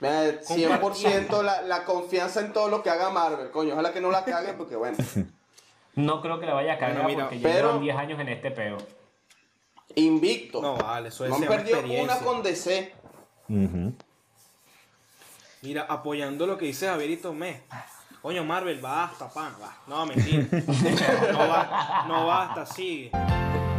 Mira, 100% la, la confianza en todo lo que haga Marvel, coño, ojalá que no la cague porque bueno. No creo que le vaya a cagar Bueno, mira, porque ya pero- llevan 10 años en este peo. Invicto. No, vale, eso es No han perdido una con DC. Mira, apoyando lo que dice Javier y Tomé. Coño, Marvel, basta, pan, basta. No, mentira. [LAUGHS] No, no ba- no basta, sigue.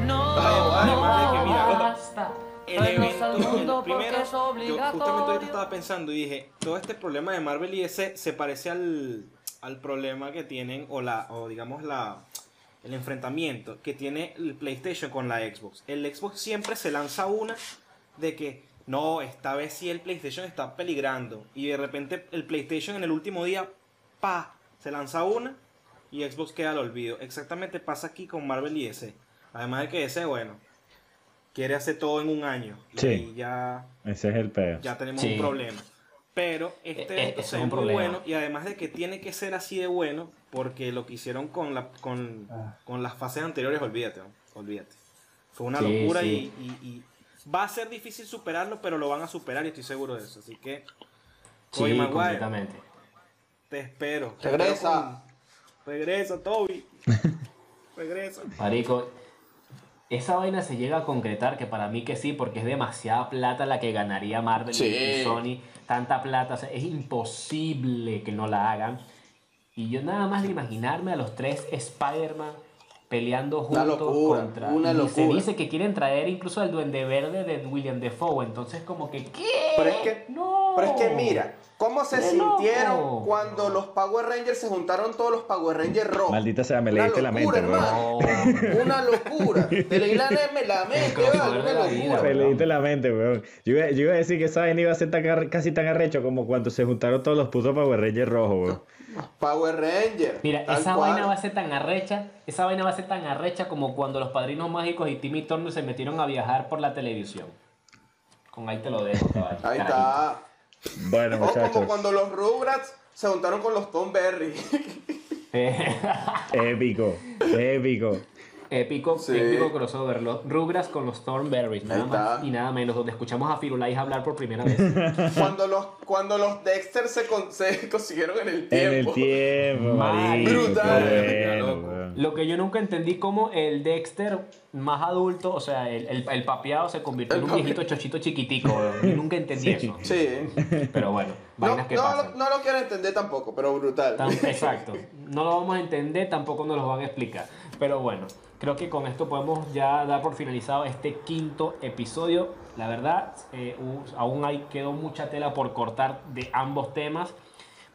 No, Además de que, mira, basta. El evento, el mundo primero, es yo justamente ahorita estaba pensando y dije, todo este problema de Marvel y ese se parece al, al problema que tienen, o la, o digamos la, el enfrentamiento que tiene el PlayStation con la Xbox. El Xbox siempre se lanza una de que, no, esta vez sí el PlayStation está peligrando. Y de repente el PlayStation en el último día, pa, se lanza una y Xbox queda al olvido. Exactamente pasa aquí con Marvel y ese. Además de que ese, bueno, quiere hacer todo en un año. Y Sí. ahí ya, Ese es el peo. ya tenemos Sí. un problema. Pero este e- ese se es un muy problema. bueno y además de que tiene que ser así de bueno porque lo que hicieron con, la, con, con las fases anteriores, olvídate, ¿no? olvídate. Fue una Sí, locura sí. Y, y- y va a ser difícil superarlo, pero lo van a superar y estoy seguro de eso. Así que, Sí, Maguire, completamente. Te espero. Regresa. Regresa, Toby. [LAUGHS] Regresa. Marico, esa vaina se llega a concretar, que para mí que sí, porque es demasiada plata la que ganaría Marvel y- Sí. y Sony. Tanta plata, o sea, es imposible que no la hagan. Y yo nada más de imaginarme a los tres Spider-Man peleando Una juntos locura, contra... una y se locura. dice que quieren traer incluso al Duende Verde de William Defoe, entonces como que ¿qué? Pero es que, no. pero es que mira, ¿cómo se ¡Qué sintieron loco! cuando los Power Rangers se juntaron todos los Power Rangers rojos? Maldita sea, me leíste la locura, mente, weón. hermano. No. Una locura. Te leí la, me- la [LAUGHS] mente, vale, una locura. Me leíste la mente, weón. Yo iba, yo iba a decir que esa vaina iba a ser tan casi tan arrecho como cuando se juntaron todos los putos Power Rangers rojos, weón. Power Ranger. Mira, esa cual. vaina va a ser tan arrecha, esa vaina va a ser tan arrecha como cuando los padrinos mágicos y Timmy Turner se metieron a viajar por la televisión. Con ahí te lo dejo, caballo. Ahí carajito. está. Bueno, O como muchachos. cuando los Rugrats se juntaron con los Tom Berry. [LAUGHS] Eh, Épico, épico. Épico, Sí. épico crossover. Los Rugrats con los Thornberries, nada más y nada menos, donde escuchamos a Firulais hablar por primera vez. [LAUGHS] cuando, los, cuando los Dexter se, con- se [LAUGHS] consiguieron en el En el tiempo. tiempo, marico. Brutal. bueno, Loco. weón. Lo que yo nunca entendí cómo el Dexter más adulto, o sea, el, el, el papeado se convirtió en un El viejito chochito chiquitico. Yo nunca entendí eso. Sí. Pero bueno, No, vainas que no, pasan. no, no lo quiero entender tampoco, pero brutal. [LAUGHS] Exacto. No lo vamos a entender, tampoco nos lo van a explicar. Pero bueno, creo que con esto podemos ya dar por finalizado este quinto episodio. La verdad, eh, aún hay, quedó mucha tela por cortar de ambos temas.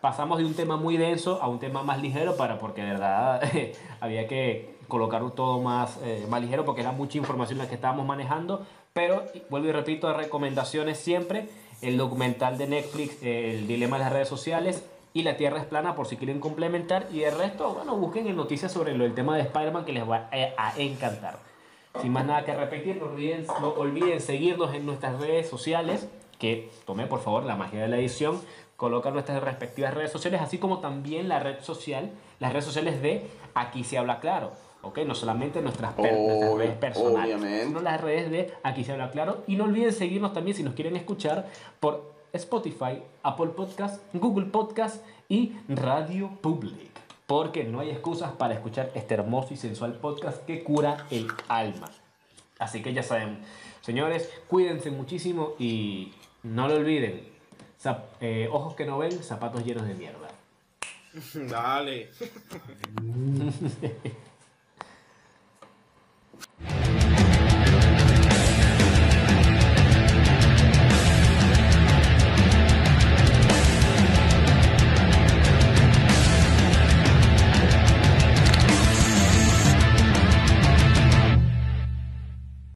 Pasamos de un tema muy denso a un tema más ligero para porque de verdad [LAUGHS] había que colocar todo más, eh, más ligero porque era mucha información la que estábamos manejando. Pero vuelvo y repito, recomendaciones siempre. El documental de Netflix, eh, El dilema de las redes sociales y La Tierra es plana por si quieren complementar. Y el resto, bueno, busquen en noticias sobre el tema de Spider-Man que les va a, a encantar. Sin más nada que repetir, no olviden, no olviden seguirnos en nuestras redes sociales. Que tomé por favor la magia de la edición. coloca nuestras respectivas redes sociales, así como también la red social, las redes sociales de Aquí se habla claro. ¿Ok? No solamente nuestras, per- nuestras Obvio, redes personales, obviamente. sino las redes de Aquí se habla claro. Y no olviden seguirnos también si nos quieren escuchar por Spotify, Apple Podcast, Google Podcast y Radio Public. Porque no hay excusas para escuchar este hermoso y sensual podcast que cura el alma. Así que ya saben, señores, cuídense muchísimo y no lo olviden. Zap- eh, ojos que no ven, zapatos llenos de mierda. [LAUGHS] Dale. [LAUGHS] Thank you.